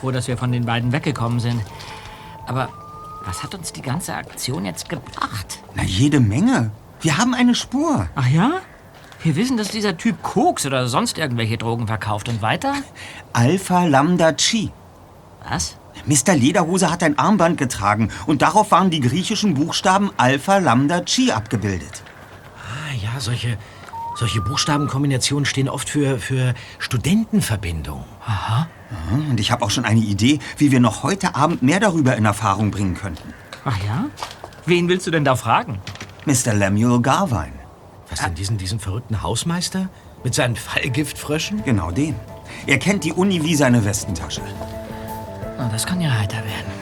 Speaker 3: froh, dass wir von den beiden weggekommen sind. Aber was hat uns die ganze Aktion jetzt gebracht?
Speaker 2: Na, jede Menge. Wir haben eine Spur.
Speaker 3: Ach ja? Wir wissen, dass dieser Typ Koks oder sonst irgendwelche Drogen verkauft. Und weiter?
Speaker 2: Alpha Lambda Chi.
Speaker 3: Was?
Speaker 2: Mr. Lederhose hat ein Armband getragen und darauf waren die griechischen Buchstaben Alpha Lambda Chi abgebildet.
Speaker 1: Ah ja, solche, solche Buchstabenkombinationen stehen oft für, für Studentenverbindungen.
Speaker 3: Aha.
Speaker 2: Ja, Und ich habe auch schon eine Idee, wie wir noch heute Abend mehr darüber in Erfahrung bringen könnten.
Speaker 3: Ach ja? Wen willst du denn da fragen?
Speaker 2: Mr. Lemuel Garvine.
Speaker 1: Was denn, diesen, diesen verrückten Hausmeister? Mit seinen Fallgiftfröschen?
Speaker 2: Genau den. Er kennt die Uni wie seine Westentasche.
Speaker 3: Na, das kann ja heiter werden.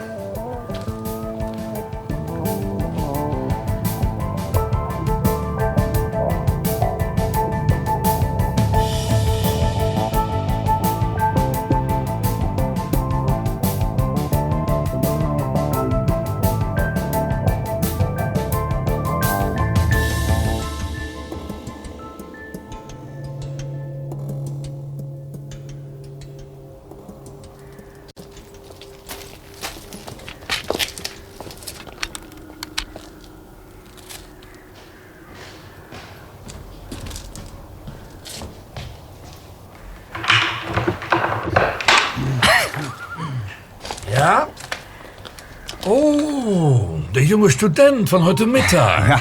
Speaker 9: Junge Student von heute Mittag.
Speaker 2: Ja.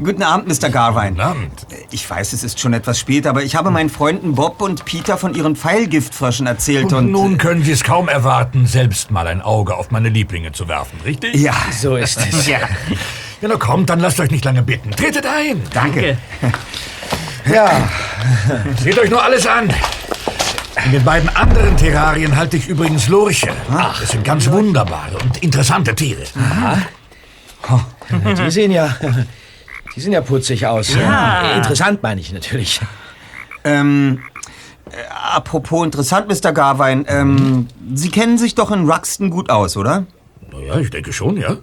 Speaker 2: Guten Abend, Mr. Garvine.
Speaker 9: Guten Abend.
Speaker 2: Ich weiß, es ist schon etwas spät, aber ich habe meinen Freunden Bob und Peter von ihren Pfeilgiftfröschen erzählt und...
Speaker 9: Und nun können Sie es kaum erwarten, selbst mal ein Auge auf meine Lieblinge zu werfen, richtig?
Speaker 2: Ja.
Speaker 1: So ist es. [LAUGHS]
Speaker 9: Ja. Ja, na kommt, dann lasst euch nicht lange bitten. Tretet ein.
Speaker 2: Danke.
Speaker 9: Ja. Seht euch nur alles an. In den beiden anderen Terrarien halte ich übrigens Lurche. Das sind ganz wunderbare und interessante Tiere. [LAUGHS]
Speaker 1: Die sehen ja, die sehen ja putzig aus.
Speaker 2: Ja.
Speaker 1: Interessant meine ich natürlich.
Speaker 2: Ähm, äh, apropos interessant, Mr. Garvine, ähm, Sie kennen sich doch in Ruxton gut aus, oder?
Speaker 9: Naja, ich denke schon, ja.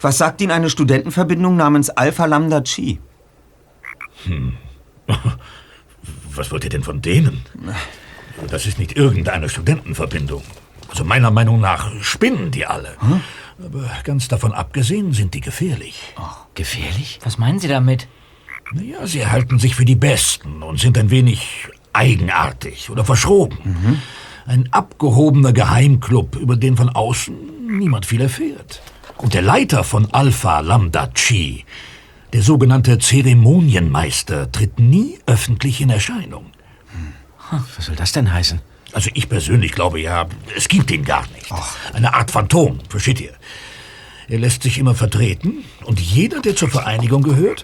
Speaker 2: Was sagt Ihnen eine Studentenverbindung namens Alpha Lambda Chi?
Speaker 9: Hm. [LAUGHS] Was wollt ihr denn von denen? Das ist nicht irgendeine Studentenverbindung. Also meiner Meinung nach spinnen die alle. Aber ganz davon abgesehen sind die gefährlich.
Speaker 3: Gefährlich? Was meinen Sie damit?
Speaker 9: Naja, sie halten sich für die Besten und sind ein wenig eigenartig oder verschroben. Ein abgehobener Geheimclub, über den von außen niemand viel erfährt. Und der Leiter von Alpha Lambda Chi, der sogenannte Zeremonienmeister, tritt nie öffentlich in Erscheinung.
Speaker 1: Was soll das denn heißen?
Speaker 9: Also ich persönlich glaube ja, es gibt ihn gar nicht. Eine Art Phantom, versteht ihr? Er lässt sich immer vertreten und jeder, der zur Vereinigung gehört,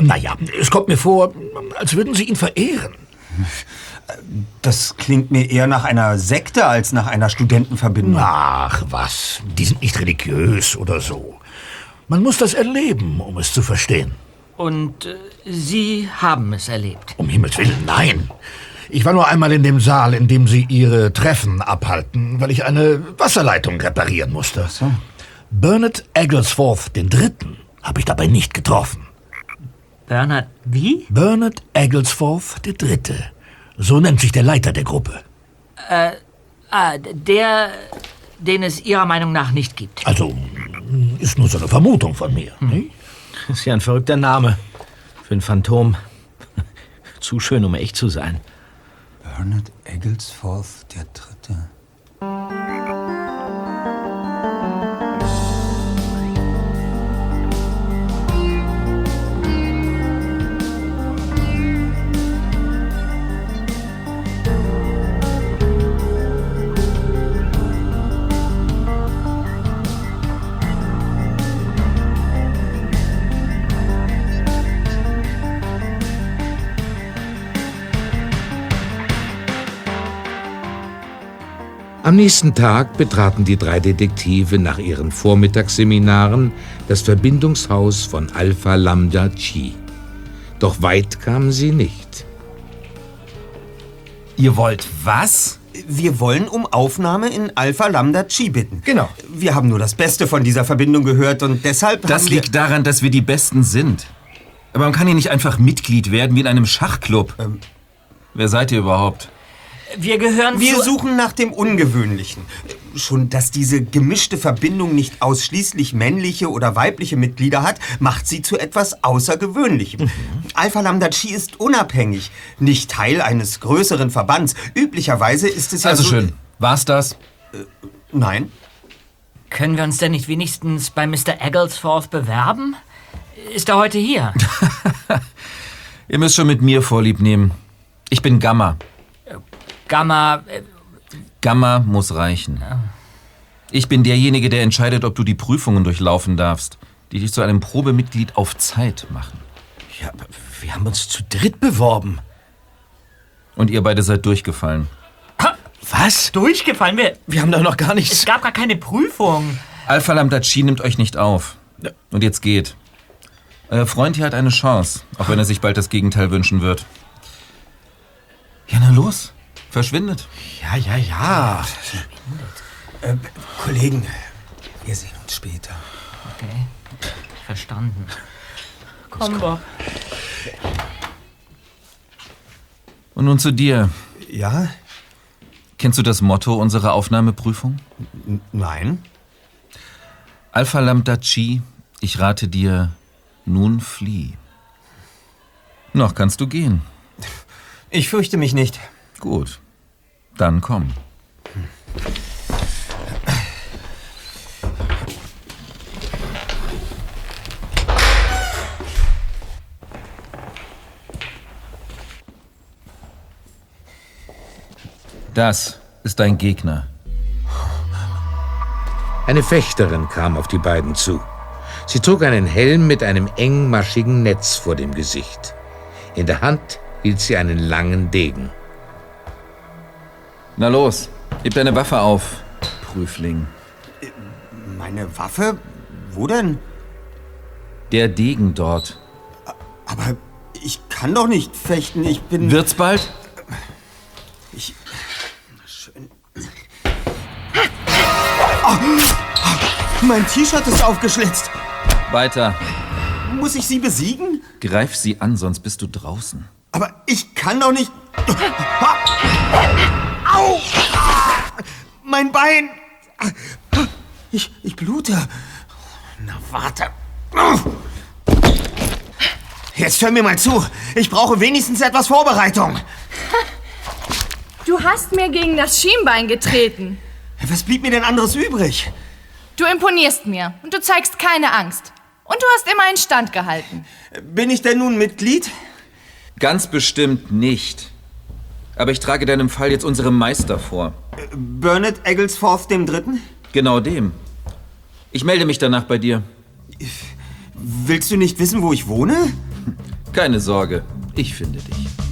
Speaker 9: naja, es kommt mir vor, als würden sie ihn verehren.
Speaker 2: Das klingt mir eher nach einer Sekte als nach einer Studentenverbindung.
Speaker 9: Ach was, die sind nicht religiös oder so. Man muss das erleben, um es zu verstehen.
Speaker 3: Und äh, Sie haben es erlebt.
Speaker 9: Um Himmels Willen, nein. Ich war nur einmal in dem Saal, in dem sie ihre Treffen abhalten, weil ich eine Wasserleitung reparieren musste. So. Bernard Egglesforth III. habe ich dabei nicht getroffen.
Speaker 3: Bernard, wie?
Speaker 9: Bernard Egglesforth III. So nennt sich der Leiter der Gruppe.
Speaker 3: Äh, ah, der, den es Ihrer Meinung nach nicht gibt.
Speaker 9: Also, ist nur so eine Vermutung von mir. Nicht?
Speaker 1: Das ist ja ein verrückter Name. Für ein Phantom. Zu schön, um echt zu sein.
Speaker 2: Bernard Egglesforth der
Speaker 6: Am nächsten Tag betraten die drei Detektive nach ihren Vormittagsseminaren das Verbindungshaus von Alpha Lambda Chi. Doch weit kamen sie nicht.
Speaker 2: Ihr wollt was? Wir wollen um Aufnahme in Alpha Lambda Chi bitten.
Speaker 16: Genau.
Speaker 2: Wir haben nur das Beste von dieser Verbindung gehört und deshalb
Speaker 16: Das
Speaker 2: haben
Speaker 16: liegt daran, dass wir die Besten sind. Aber man kann hier nicht einfach Mitglied werden wie in einem Schachclub. Wer seid ihr überhaupt?
Speaker 3: Wir gehören
Speaker 2: Wir
Speaker 3: zu...
Speaker 2: suchen nach dem Ungewöhnlichen. Schon, dass diese gemischte Verbindung nicht ausschließlich männliche oder weibliche Mitglieder hat, macht sie zu etwas Außergewöhnlichem. Alpha Lambda Chi ist unabhängig, nicht Teil eines größeren Verbands. Üblicherweise ist es ja
Speaker 16: Also
Speaker 2: so...
Speaker 16: schön. War's das?
Speaker 2: nein.
Speaker 3: Können wir uns denn nicht wenigstens bei Mr. Egglesforth bewerben? Ist er heute hier? [LAUGHS]
Speaker 16: Ihr müsst schon mit mir Vorlieb nehmen. Ich bin Gamma.
Speaker 3: Gamma... äh,
Speaker 16: Gamma muss reichen. Ich bin derjenige, der entscheidet, ob du die Prüfungen durchlaufen darfst, die dich zu einem Probemitglied auf Zeit machen.
Speaker 1: Ja, aber wir haben uns zu dritt beworben.
Speaker 16: Und ihr beide seid durchgefallen.
Speaker 1: Was?
Speaker 3: Durchgefallen? Wir,
Speaker 1: wir haben doch noch gar nichts...
Speaker 3: Es gab gar keine Prüfung.
Speaker 16: Alpha Lambda Chi nimmt euch nicht auf. Und jetzt geht. Euer Freund hier hat eine Chance, auch wenn er sich bald das Gegenteil wünschen wird. Ja, na los. Verschwindet.
Speaker 1: Ja, ja, ja.
Speaker 2: Äh, Kollegen, wir sehen uns später.
Speaker 3: Okay. Verstanden. Komm, Bob.
Speaker 16: Und nun zu dir.
Speaker 2: Ja?
Speaker 16: Kennst du das Motto unserer Aufnahmeprüfung?
Speaker 2: N nein.
Speaker 16: Alpha Lambda Chi, ich rate dir, nun flieh. Noch kannst du gehen.
Speaker 2: Ich fürchte mich nicht. Gut, dann komm.
Speaker 16: Das ist dein Gegner.
Speaker 6: Eine Fechterin kam auf die beiden zu. Sie trug einen Helm mit einem engmaschigen Netz vor dem Gesicht. In der Hand hielt sie einen langen Degen.
Speaker 16: Na los, heb deine Waffe auf, Prüfling.
Speaker 2: Meine Waffe? Wo denn?
Speaker 16: Der Degen dort.
Speaker 2: Aber ich kann doch nicht fechten. Ich bin.
Speaker 16: Wird's bald?
Speaker 2: Ich. Schön. Oh, mein T-Shirt ist aufgeschlitzt.
Speaker 16: Weiter.
Speaker 2: Muss ich sie besiegen?
Speaker 16: Greif sie an, sonst bist du draußen.
Speaker 2: Aber ich kann doch nicht. Au! Mein Bein! Ich, ich blute. Na, warte. Jetzt hör mir mal zu. Ich brauche wenigstens etwas Vorbereitung.
Speaker 17: Du hast mir gegen das Schienbein getreten.
Speaker 2: Was blieb mir denn anderes übrig?
Speaker 17: Du imponierst mir und du zeigst keine Angst. Und du hast immer einen Stand gehalten.
Speaker 2: Bin ich denn nun Mitglied?
Speaker 16: Ganz bestimmt nicht. Aber ich trage deinem Fall jetzt unserem Meister vor.
Speaker 2: Burnett Egglesforth dem Dritten?
Speaker 16: Genau dem. Ich melde mich danach bei dir.
Speaker 2: Willst du nicht wissen, wo ich wohne?
Speaker 16: Keine Sorge, ich finde dich.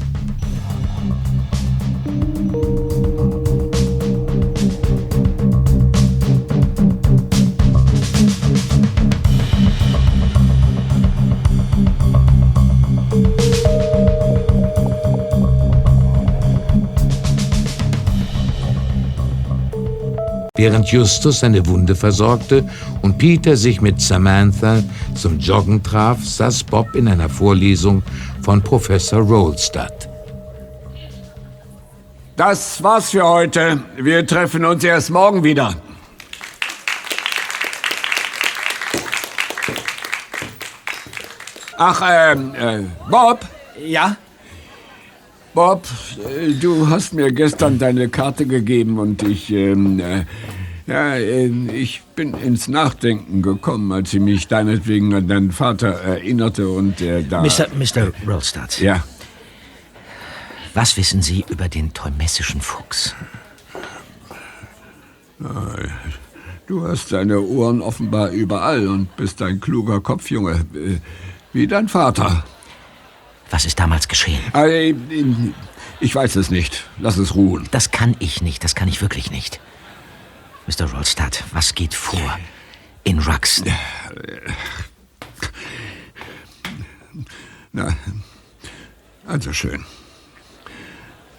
Speaker 6: Während Justus seine Wunde versorgte und Peter sich mit Samantha zum Joggen traf, saß Bob in einer Vorlesung von Professor Rolstadt.
Speaker 13: Das war's für heute. Wir treffen uns erst morgen wieder. Ach, ähm, äh, Bob?
Speaker 2: Ja?
Speaker 13: Bob, äh, du hast mir gestern deine Karte gegeben und ich, ähm, äh, ja, äh, ich bin ins Nachdenken gekommen, als ich mich deinetwegen an deinen Vater erinnerte und er da...
Speaker 1: Mr. Mr. Rolstadt.
Speaker 13: Ja.
Speaker 1: Was wissen Sie über den teumessischen Fuchs?
Speaker 13: Du hast deine Ohren offenbar überall und bist ein kluger Kopfjunge, äh, wie dein Vater.
Speaker 1: Was ist damals geschehen?
Speaker 13: Ich weiß es nicht. Lass es ruhen.
Speaker 1: Das kann ich nicht, das kann ich wirklich nicht. Mr. Rolstadt, was geht vor in Ruxton?
Speaker 13: Na, also schön.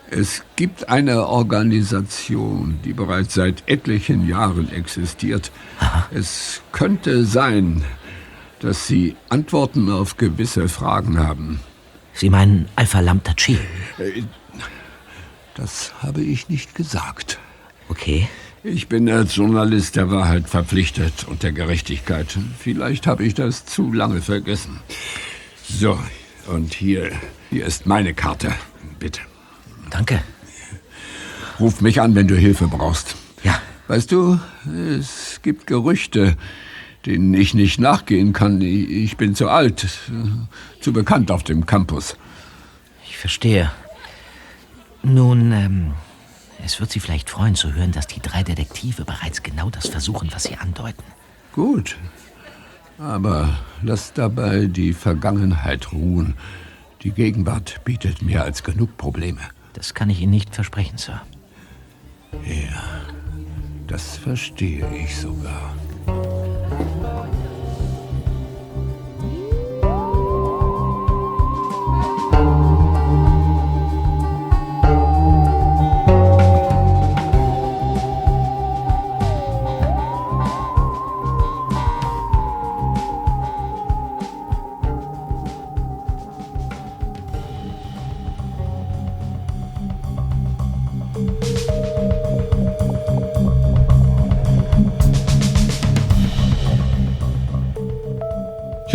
Speaker 13: Es gibt eine Organisation, die bereits seit etlichen Jahren existiert. Es könnte sein, dass Sie Antworten auf gewisse Fragen haben.
Speaker 1: Sie meinen Alpha Lambda Chi?
Speaker 13: Äh, Das habe ich nicht gesagt.
Speaker 1: Okay.
Speaker 13: Ich bin als Journalist der Wahrheit verpflichtet und der Gerechtigkeit. Vielleicht habe ich das zu lange vergessen. So, und hier, hier ist meine Karte. Bitte.
Speaker 1: Danke.
Speaker 13: Ruf mich an, wenn du Hilfe brauchst.
Speaker 1: Ja.
Speaker 13: Weißt du, es gibt Gerüchte, denen ich nicht nachgehen kann. Ich bin zu alt, zu bekannt auf dem Campus.
Speaker 1: Ich verstehe. Nun, ähm, es wird Sie vielleicht freuen zu hören, dass die drei Detektive bereits genau das versuchen, was Sie andeuten.
Speaker 13: Gut. Aber lass dabei die Vergangenheit ruhen. Die Gegenwart bietet mehr als genug Probleme.
Speaker 1: Das kann ich Ihnen nicht versprechen, Sir.
Speaker 13: Ja, das verstehe ich sogar.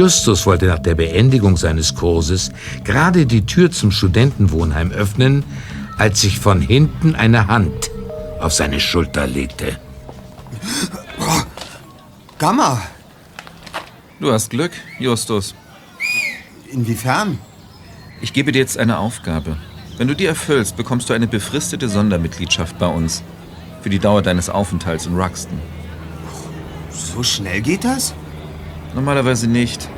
Speaker 6: Justus wollte nach der Beendigung seines Kurses gerade die Tür zum Studentenwohnheim öffnen, als sich von hinten eine Hand auf seine Schulter legte.
Speaker 2: Gamma.
Speaker 16: Du hast Glück, Justus.
Speaker 2: Inwiefern?
Speaker 16: Ich gebe dir jetzt eine Aufgabe. Wenn du die erfüllst, bekommst du eine befristete Sondermitgliedschaft bei uns. Für die Dauer deines Aufenthalts in Ruxton.
Speaker 2: So schnell geht das?
Speaker 16: Normalerweise nicht.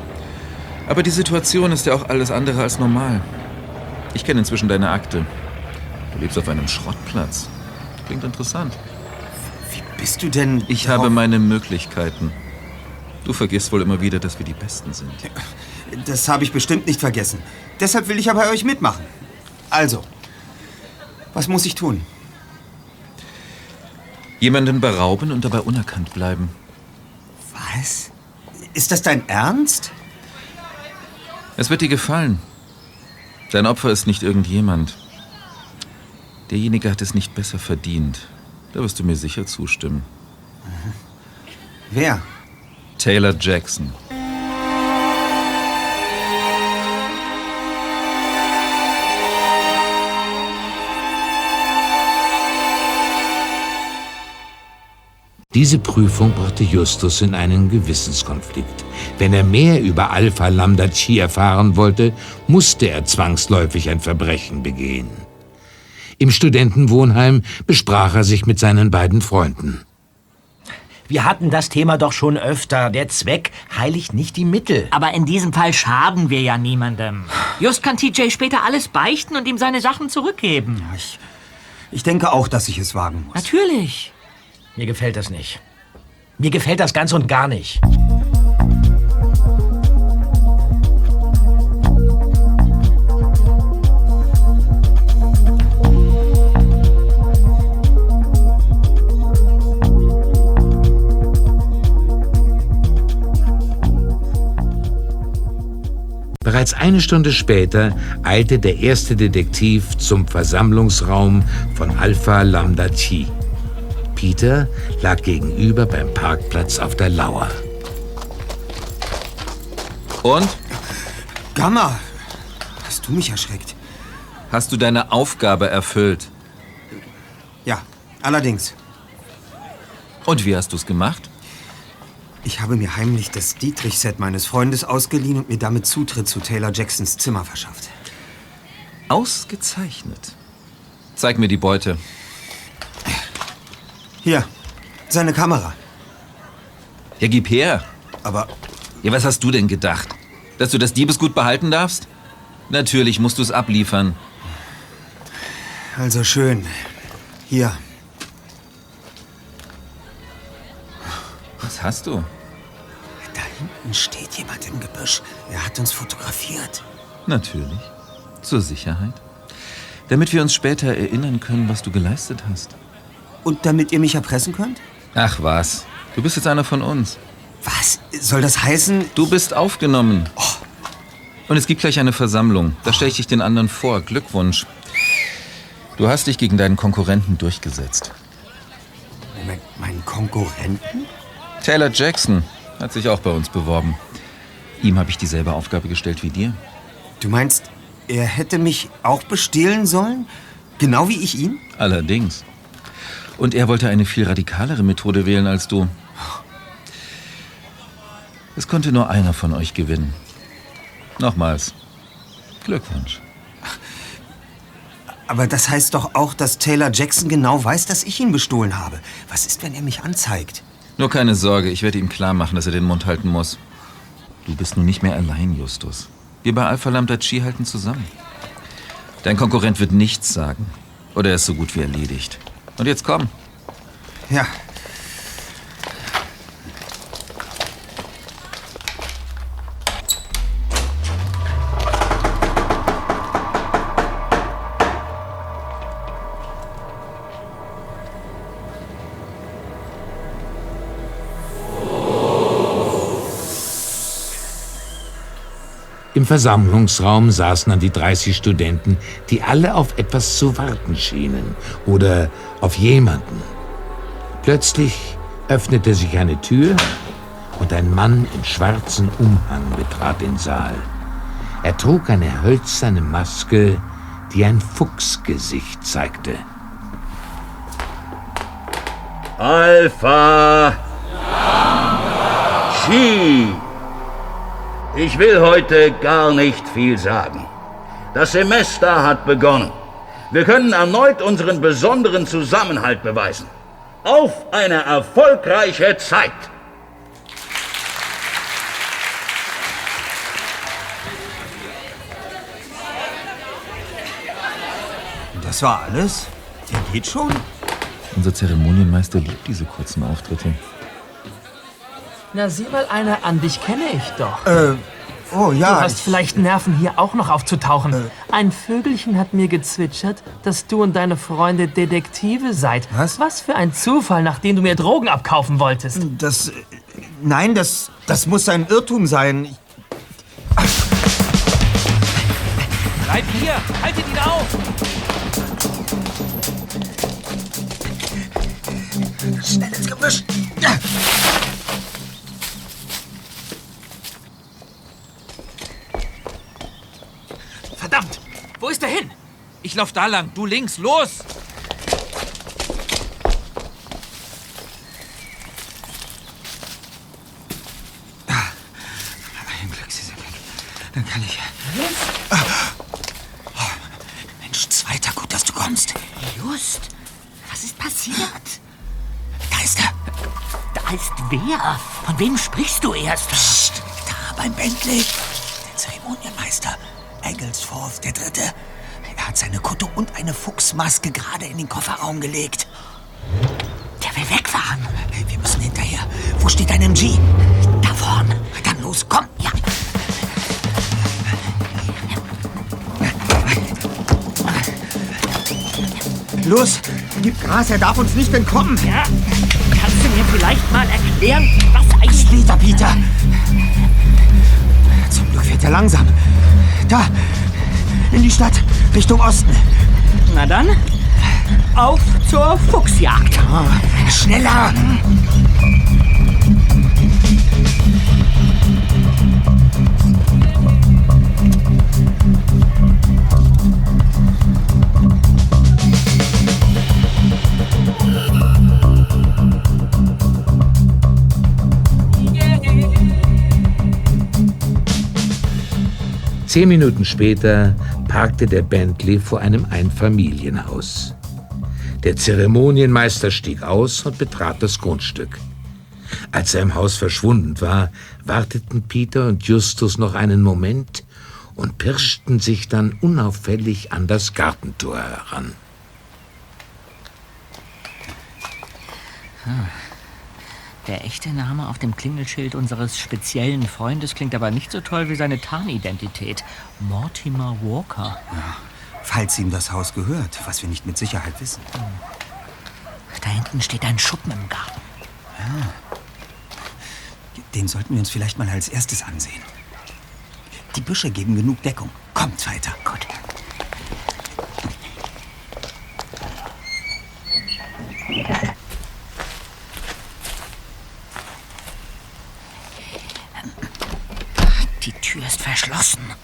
Speaker 16: Aber die Situation ist ja auch alles andere als normal. Ich kenne inzwischen deine Akte. Du lebst auf einem Schrottplatz. Klingt interessant.
Speaker 2: Wie bist du denn?
Speaker 16: Ich habe meine Möglichkeiten. Du vergisst wohl immer wieder, dass wir die Besten sind.
Speaker 2: Das habe ich bestimmt nicht vergessen. Deshalb will ich ja bei euch mitmachen. Also, was muss ich tun?
Speaker 16: Jemanden berauben und dabei unerkannt bleiben.
Speaker 2: Was? Ist das dein Ernst?
Speaker 16: Es wird dir gefallen. Dein Opfer ist nicht irgendjemand. Derjenige hat es nicht besser verdient. Da wirst du mir sicher zustimmen.
Speaker 2: Wer?
Speaker 16: Taylor Jackson.
Speaker 6: Diese Prüfung brachte Justus in einen Gewissenskonflikt. Wenn er mehr über Alpha Lambda Chi erfahren wollte, musste er zwangsläufig ein Verbrechen begehen. Im Studentenwohnheim besprach er sich mit seinen beiden Freunden.
Speaker 1: Wir hatten das Thema doch schon öfter. Der Zweck heiligt nicht die Mittel.
Speaker 3: Aber in diesem Fall schaden wir ja niemandem. Just kann TJ später alles beichten und ihm seine Sachen zurückgeben.
Speaker 2: ich, ich denke auch, dass ich es wagen muss.
Speaker 3: Natürlich.
Speaker 1: Mir gefällt das nicht. Mir gefällt das ganz und gar nicht.
Speaker 6: Bereits eine Stunde später eilte der erste Detektiv zum Versammlungsraum von Alpha Lambda Chi. Peter lag gegenüber beim Parkplatz auf der Lauer.
Speaker 16: Und?
Speaker 2: Gamma, hast du mich erschreckt?
Speaker 16: Hast du deine Aufgabe erfüllt?
Speaker 2: Ja, allerdings.
Speaker 16: Und wie hast du es gemacht?
Speaker 2: Ich habe mir heimlich das Dietrich-Set meines Freundes ausgeliehen und mir damit Zutritt zu Taylor Jacksons Zimmer verschafft.
Speaker 16: Ausgezeichnet. Zeig mir die Beute.
Speaker 2: Hier, seine Kamera.
Speaker 16: Ja, gib her.
Speaker 2: Aber.
Speaker 16: Ja, was hast du denn gedacht? Dass du das Diebesgut behalten darfst? Natürlich musst du es abliefern.
Speaker 2: Also schön. Hier.
Speaker 16: Was hast du?
Speaker 2: Da hinten steht jemand im Gebüsch. Er hat uns fotografiert.
Speaker 16: Natürlich. Zur Sicherheit. Damit wir uns später erinnern können, was du geleistet hast.
Speaker 2: Und damit ihr mich erpressen könnt?
Speaker 16: Ach was. Du bist jetzt einer von uns.
Speaker 2: Was? Soll das heißen?
Speaker 16: Du bist aufgenommen. Und es gibt gleich eine Versammlung. Da stelle ich dich den anderen vor. Glückwunsch. Du hast dich gegen deinen Konkurrenten durchgesetzt.
Speaker 2: Moment, meinen Konkurrenten?
Speaker 16: Taylor Jackson hat sich auch bei uns beworben. Ihm habe ich dieselbe Aufgabe gestellt wie dir.
Speaker 2: Du meinst, er hätte mich auch bestehlen sollen? Genau wie ich ihn?
Speaker 16: Allerdings. Und er wollte eine viel radikalere Methode wählen als du. Es konnte nur einer von euch gewinnen. Nochmals. Glückwunsch.
Speaker 2: Aber das heißt doch auch, dass Taylor Jackson genau weiß, dass ich ihn bestohlen habe. Was ist, wenn er mich anzeigt?
Speaker 16: Nur keine Sorge, ich werde ihm klar machen, dass er den Mund halten muss. Du bist nun nicht mehr allein, Justus. Wir bei Alpha Lambda Chi halten zusammen. Dein Konkurrent wird nichts sagen. Oder er ist so gut wie erledigt. Und jetzt komm.
Speaker 2: Ja.
Speaker 6: Im Versammlungsraum saßen dann die 30 Studenten, die alle auf etwas zu warten schienen oder auf jemanden. Plötzlich öffnete sich eine Tür und ein Mann in schwarzem Umhang betrat den Saal. Er trug eine hölzerne Maske, die ein Fuchsgesicht zeigte.
Speaker 18: Alpha Chi. Ich will heute gar nicht viel sagen. Das Semester hat begonnen. Wir können erneut unseren besonderen Zusammenhalt beweisen. Auf eine erfolgreiche Zeit!
Speaker 2: Das war alles? Der geht schon?
Speaker 16: Unser Zeremonienmeister liebt diese kurzen Auftritte.
Speaker 15: Na, sieh mal einer an, dich kenne ich doch.
Speaker 2: Äh, oh ja.
Speaker 15: Du hast vielleicht Nerven, hier auch noch aufzutauchen. Ein Vögelchen hat mir gezwitschert, dass du und deine Freunde Detektive seid. Was? Was für ein Zufall, nachdem du mir Drogen abkaufen wolltest.
Speaker 2: Das. äh, Nein, das, das muss ein Irrtum sein. Ich-
Speaker 3: Bleib hier! Haltet ihn auf!
Speaker 2: Schnell ins Gebüsch! Ja.
Speaker 19: Wo ist er hin? Ich lauf da lang, du links, los!
Speaker 2: Ein Glück, Sie sind weg. Dann kann ich. Ah. Oh, Mensch, Zweiter, gut, dass du kommst.
Speaker 3: Just, was ist passiert?
Speaker 2: Da ist er.
Speaker 3: Da ist wer? Von wem sprichst du erst?
Speaker 2: Psst, da beim Bentley. Der Zeremonienmeister. Egglesforth der Dritte. Er hat seine Kutte und eine Fuchsmaske gerade in den Kofferraum gelegt.
Speaker 3: Der will wegfahren.
Speaker 2: Wir müssen hinterher. Wo steht dein MG?
Speaker 3: Da vorne.
Speaker 2: Dann los, komm. Ja. Los, gib Gas, er darf uns nicht entkommen.
Speaker 3: Ja, kannst du mir vielleicht mal erklären, was eigentlich...
Speaker 2: Später, Peter. Zum Glück fährt er langsam. Da, in die Stadt, Richtung Osten.
Speaker 3: Na dann, auf zur Fuchsjagd.
Speaker 2: Ah, schneller!
Speaker 6: Zehn Minuten später parkte der Bentley vor einem Einfamilienhaus. Der Zeremonienmeister stieg aus und betrat das Grundstück. Als er im Haus verschwunden war, warteten Peter und Justus noch einen Moment und pirschten sich dann unauffällig an das Gartentor heran.
Speaker 3: Ah. Der echte Name auf dem Klingelschild unseres speziellen Freundes klingt aber nicht so toll wie seine Tarnidentität. Mortimer Walker.
Speaker 2: Falls ihm das Haus gehört, was wir nicht mit Sicherheit wissen.
Speaker 3: Da hinten steht ein Schuppen im Garten.
Speaker 2: Ja. Den sollten wir uns vielleicht mal als erstes ansehen. Die Büsche geben genug Deckung. Kommt weiter.
Speaker 3: Gut. Die Verschlossen.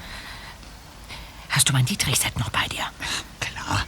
Speaker 3: Hast du mein Dietrichset noch bei dir?
Speaker 2: Klar.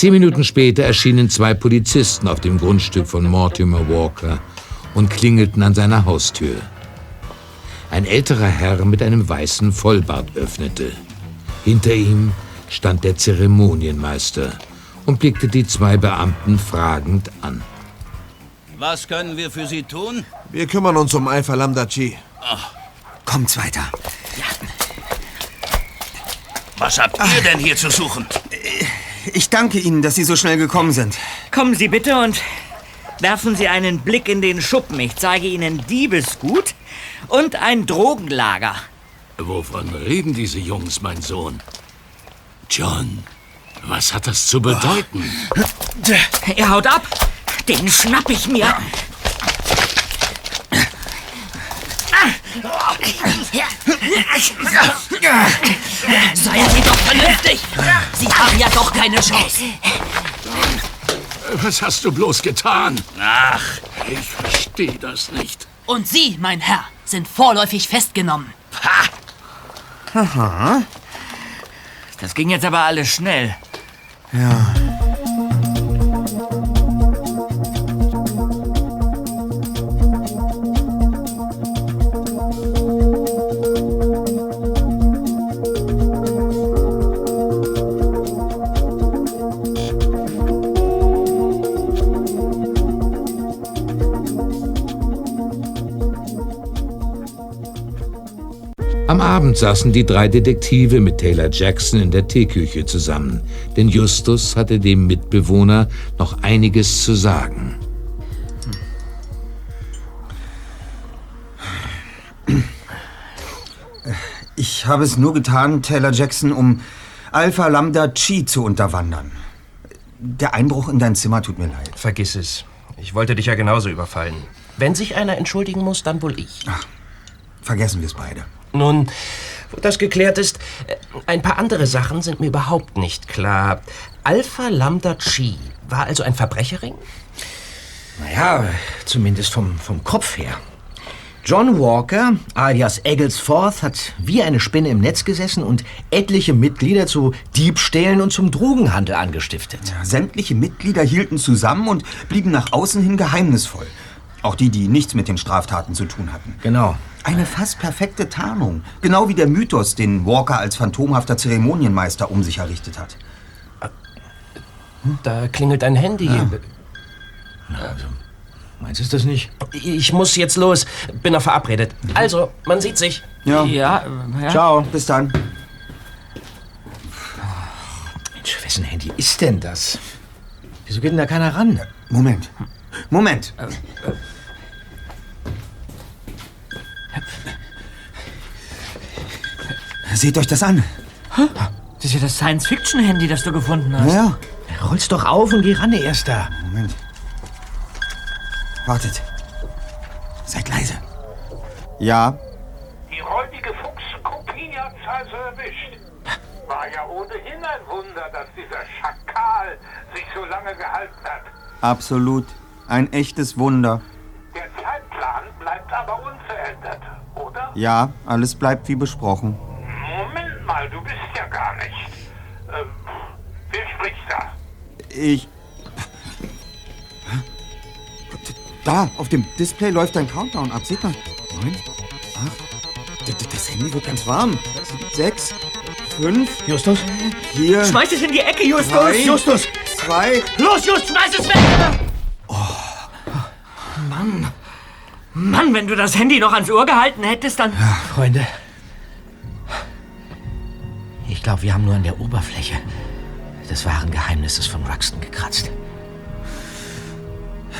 Speaker 6: Zehn Minuten später erschienen zwei Polizisten auf dem Grundstück von Mortimer Walker und klingelten an seiner Haustür. Ein älterer Herr mit einem weißen Vollbart öffnete. Hinter ihm stand der Zeremonienmeister und blickte die zwei Beamten fragend an.
Speaker 20: Was können wir für Sie tun?
Speaker 21: Wir kümmern uns um Alpha Lambda Chi.
Speaker 2: Kommt's weiter.
Speaker 20: Was habt ihr denn hier zu suchen?
Speaker 2: Ich danke Ihnen, dass Sie so schnell gekommen sind.
Speaker 3: Kommen Sie bitte und werfen Sie einen Blick in den Schuppen. Ich zeige Ihnen Diebesgut und ein Drogenlager.
Speaker 9: Wovon reden diese Jungs, mein Sohn? John, Was hat das zu bedeuten?
Speaker 3: Er haut ab. Den schnapp ich mir.
Speaker 22: Seien Sie doch vernünftig! Sie haben ja doch keine Chance.
Speaker 9: Was hast du bloß getan? Ach, ich verstehe das nicht.
Speaker 22: Und Sie, mein Herr, sind vorläufig festgenommen.
Speaker 3: Aha. Das ging jetzt aber alles schnell.
Speaker 2: Ja.
Speaker 6: Saßen die drei Detektive mit Taylor Jackson in der Teeküche zusammen, denn Justus hatte dem Mitbewohner noch einiges zu sagen.
Speaker 2: Ich habe es nur getan, Taylor Jackson, um Alpha Lambda Chi zu unterwandern. Der Einbruch in dein Zimmer tut mir leid.
Speaker 8: Vergiss es. Ich wollte dich ja genauso überfallen. Wenn sich einer entschuldigen muss, dann wohl ich.
Speaker 2: Vergessen wir es beide.
Speaker 8: Nun, wo das geklärt ist, äh, ein paar andere Sachen sind mir überhaupt nicht klar. Alpha Lambda Chi war also ein Verbrecherring?
Speaker 1: Naja, zumindest vom, vom Kopf her. John Walker, alias Egglesforth, hat wie eine Spinne im Netz gesessen und etliche Mitglieder zu Diebstählen und zum Drogenhandel angestiftet.
Speaker 2: Ja, sämtliche Mitglieder hielten zusammen und blieben nach außen hin geheimnisvoll. Auch die, die nichts mit den Straftaten zu tun hatten.
Speaker 1: Genau.
Speaker 2: Eine fast perfekte Tarnung. Genau wie der Mythos, den Walker als phantomhafter Zeremonienmeister um sich errichtet hat.
Speaker 8: Da klingelt ein Handy.
Speaker 1: also, meinst du das nicht?
Speaker 8: Ich muss jetzt los. Bin noch verabredet. Also, man sieht sich.
Speaker 2: Ja.
Speaker 3: Ja, ja.
Speaker 2: Ciao, bis dann.
Speaker 1: Mensch, wessen Handy ist denn das? Wieso geht denn da keiner ran?
Speaker 2: Moment. Moment. Seht euch das an.
Speaker 3: Das ist ja das Science-Fiction-Handy, das du gefunden hast.
Speaker 2: Ja.
Speaker 1: Roll's doch auf und geh ran, Erster.
Speaker 2: Moment. Wartet. Seid leise. Ja,
Speaker 23: Die räudige Fuchskopie hat's also erwischt. War ja ohnehin ein Wunder, dass dieser Schakal sich so lange gehalten hat.
Speaker 2: absolut. Ein echtes Wunder.
Speaker 23: Der Zeitplan bleibt aber unverändert, oder?
Speaker 2: Ja, alles bleibt wie besprochen.
Speaker 23: Moment mal, du bist ja gar nicht. Ähm, wer spricht da?
Speaker 2: Ich. Da, auf dem Display läuft ein Countdown ab. Seht mal. Neun, acht. Das Handy wird ganz warm. Sechs, fünf.
Speaker 1: Justus?
Speaker 2: Vier.
Speaker 3: Schmeiß es in die Ecke, Justus!
Speaker 2: Drei,
Speaker 3: Justus!
Speaker 2: Zwei.
Speaker 3: Los, Just, schmeiß es weg! Mann. Mann, wenn du das Handy noch ans Ohr gehalten hättest, dann...
Speaker 1: Freunde. Ich glaube, wir haben nur an der Oberfläche des wahren Geheimnisses von Ruxton gekratzt.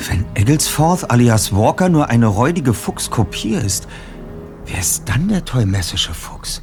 Speaker 2: Wenn Egglesforth alias Walker nur eine räudige Fuchskopie ist, wer ist dann der tollmessische Fuchs?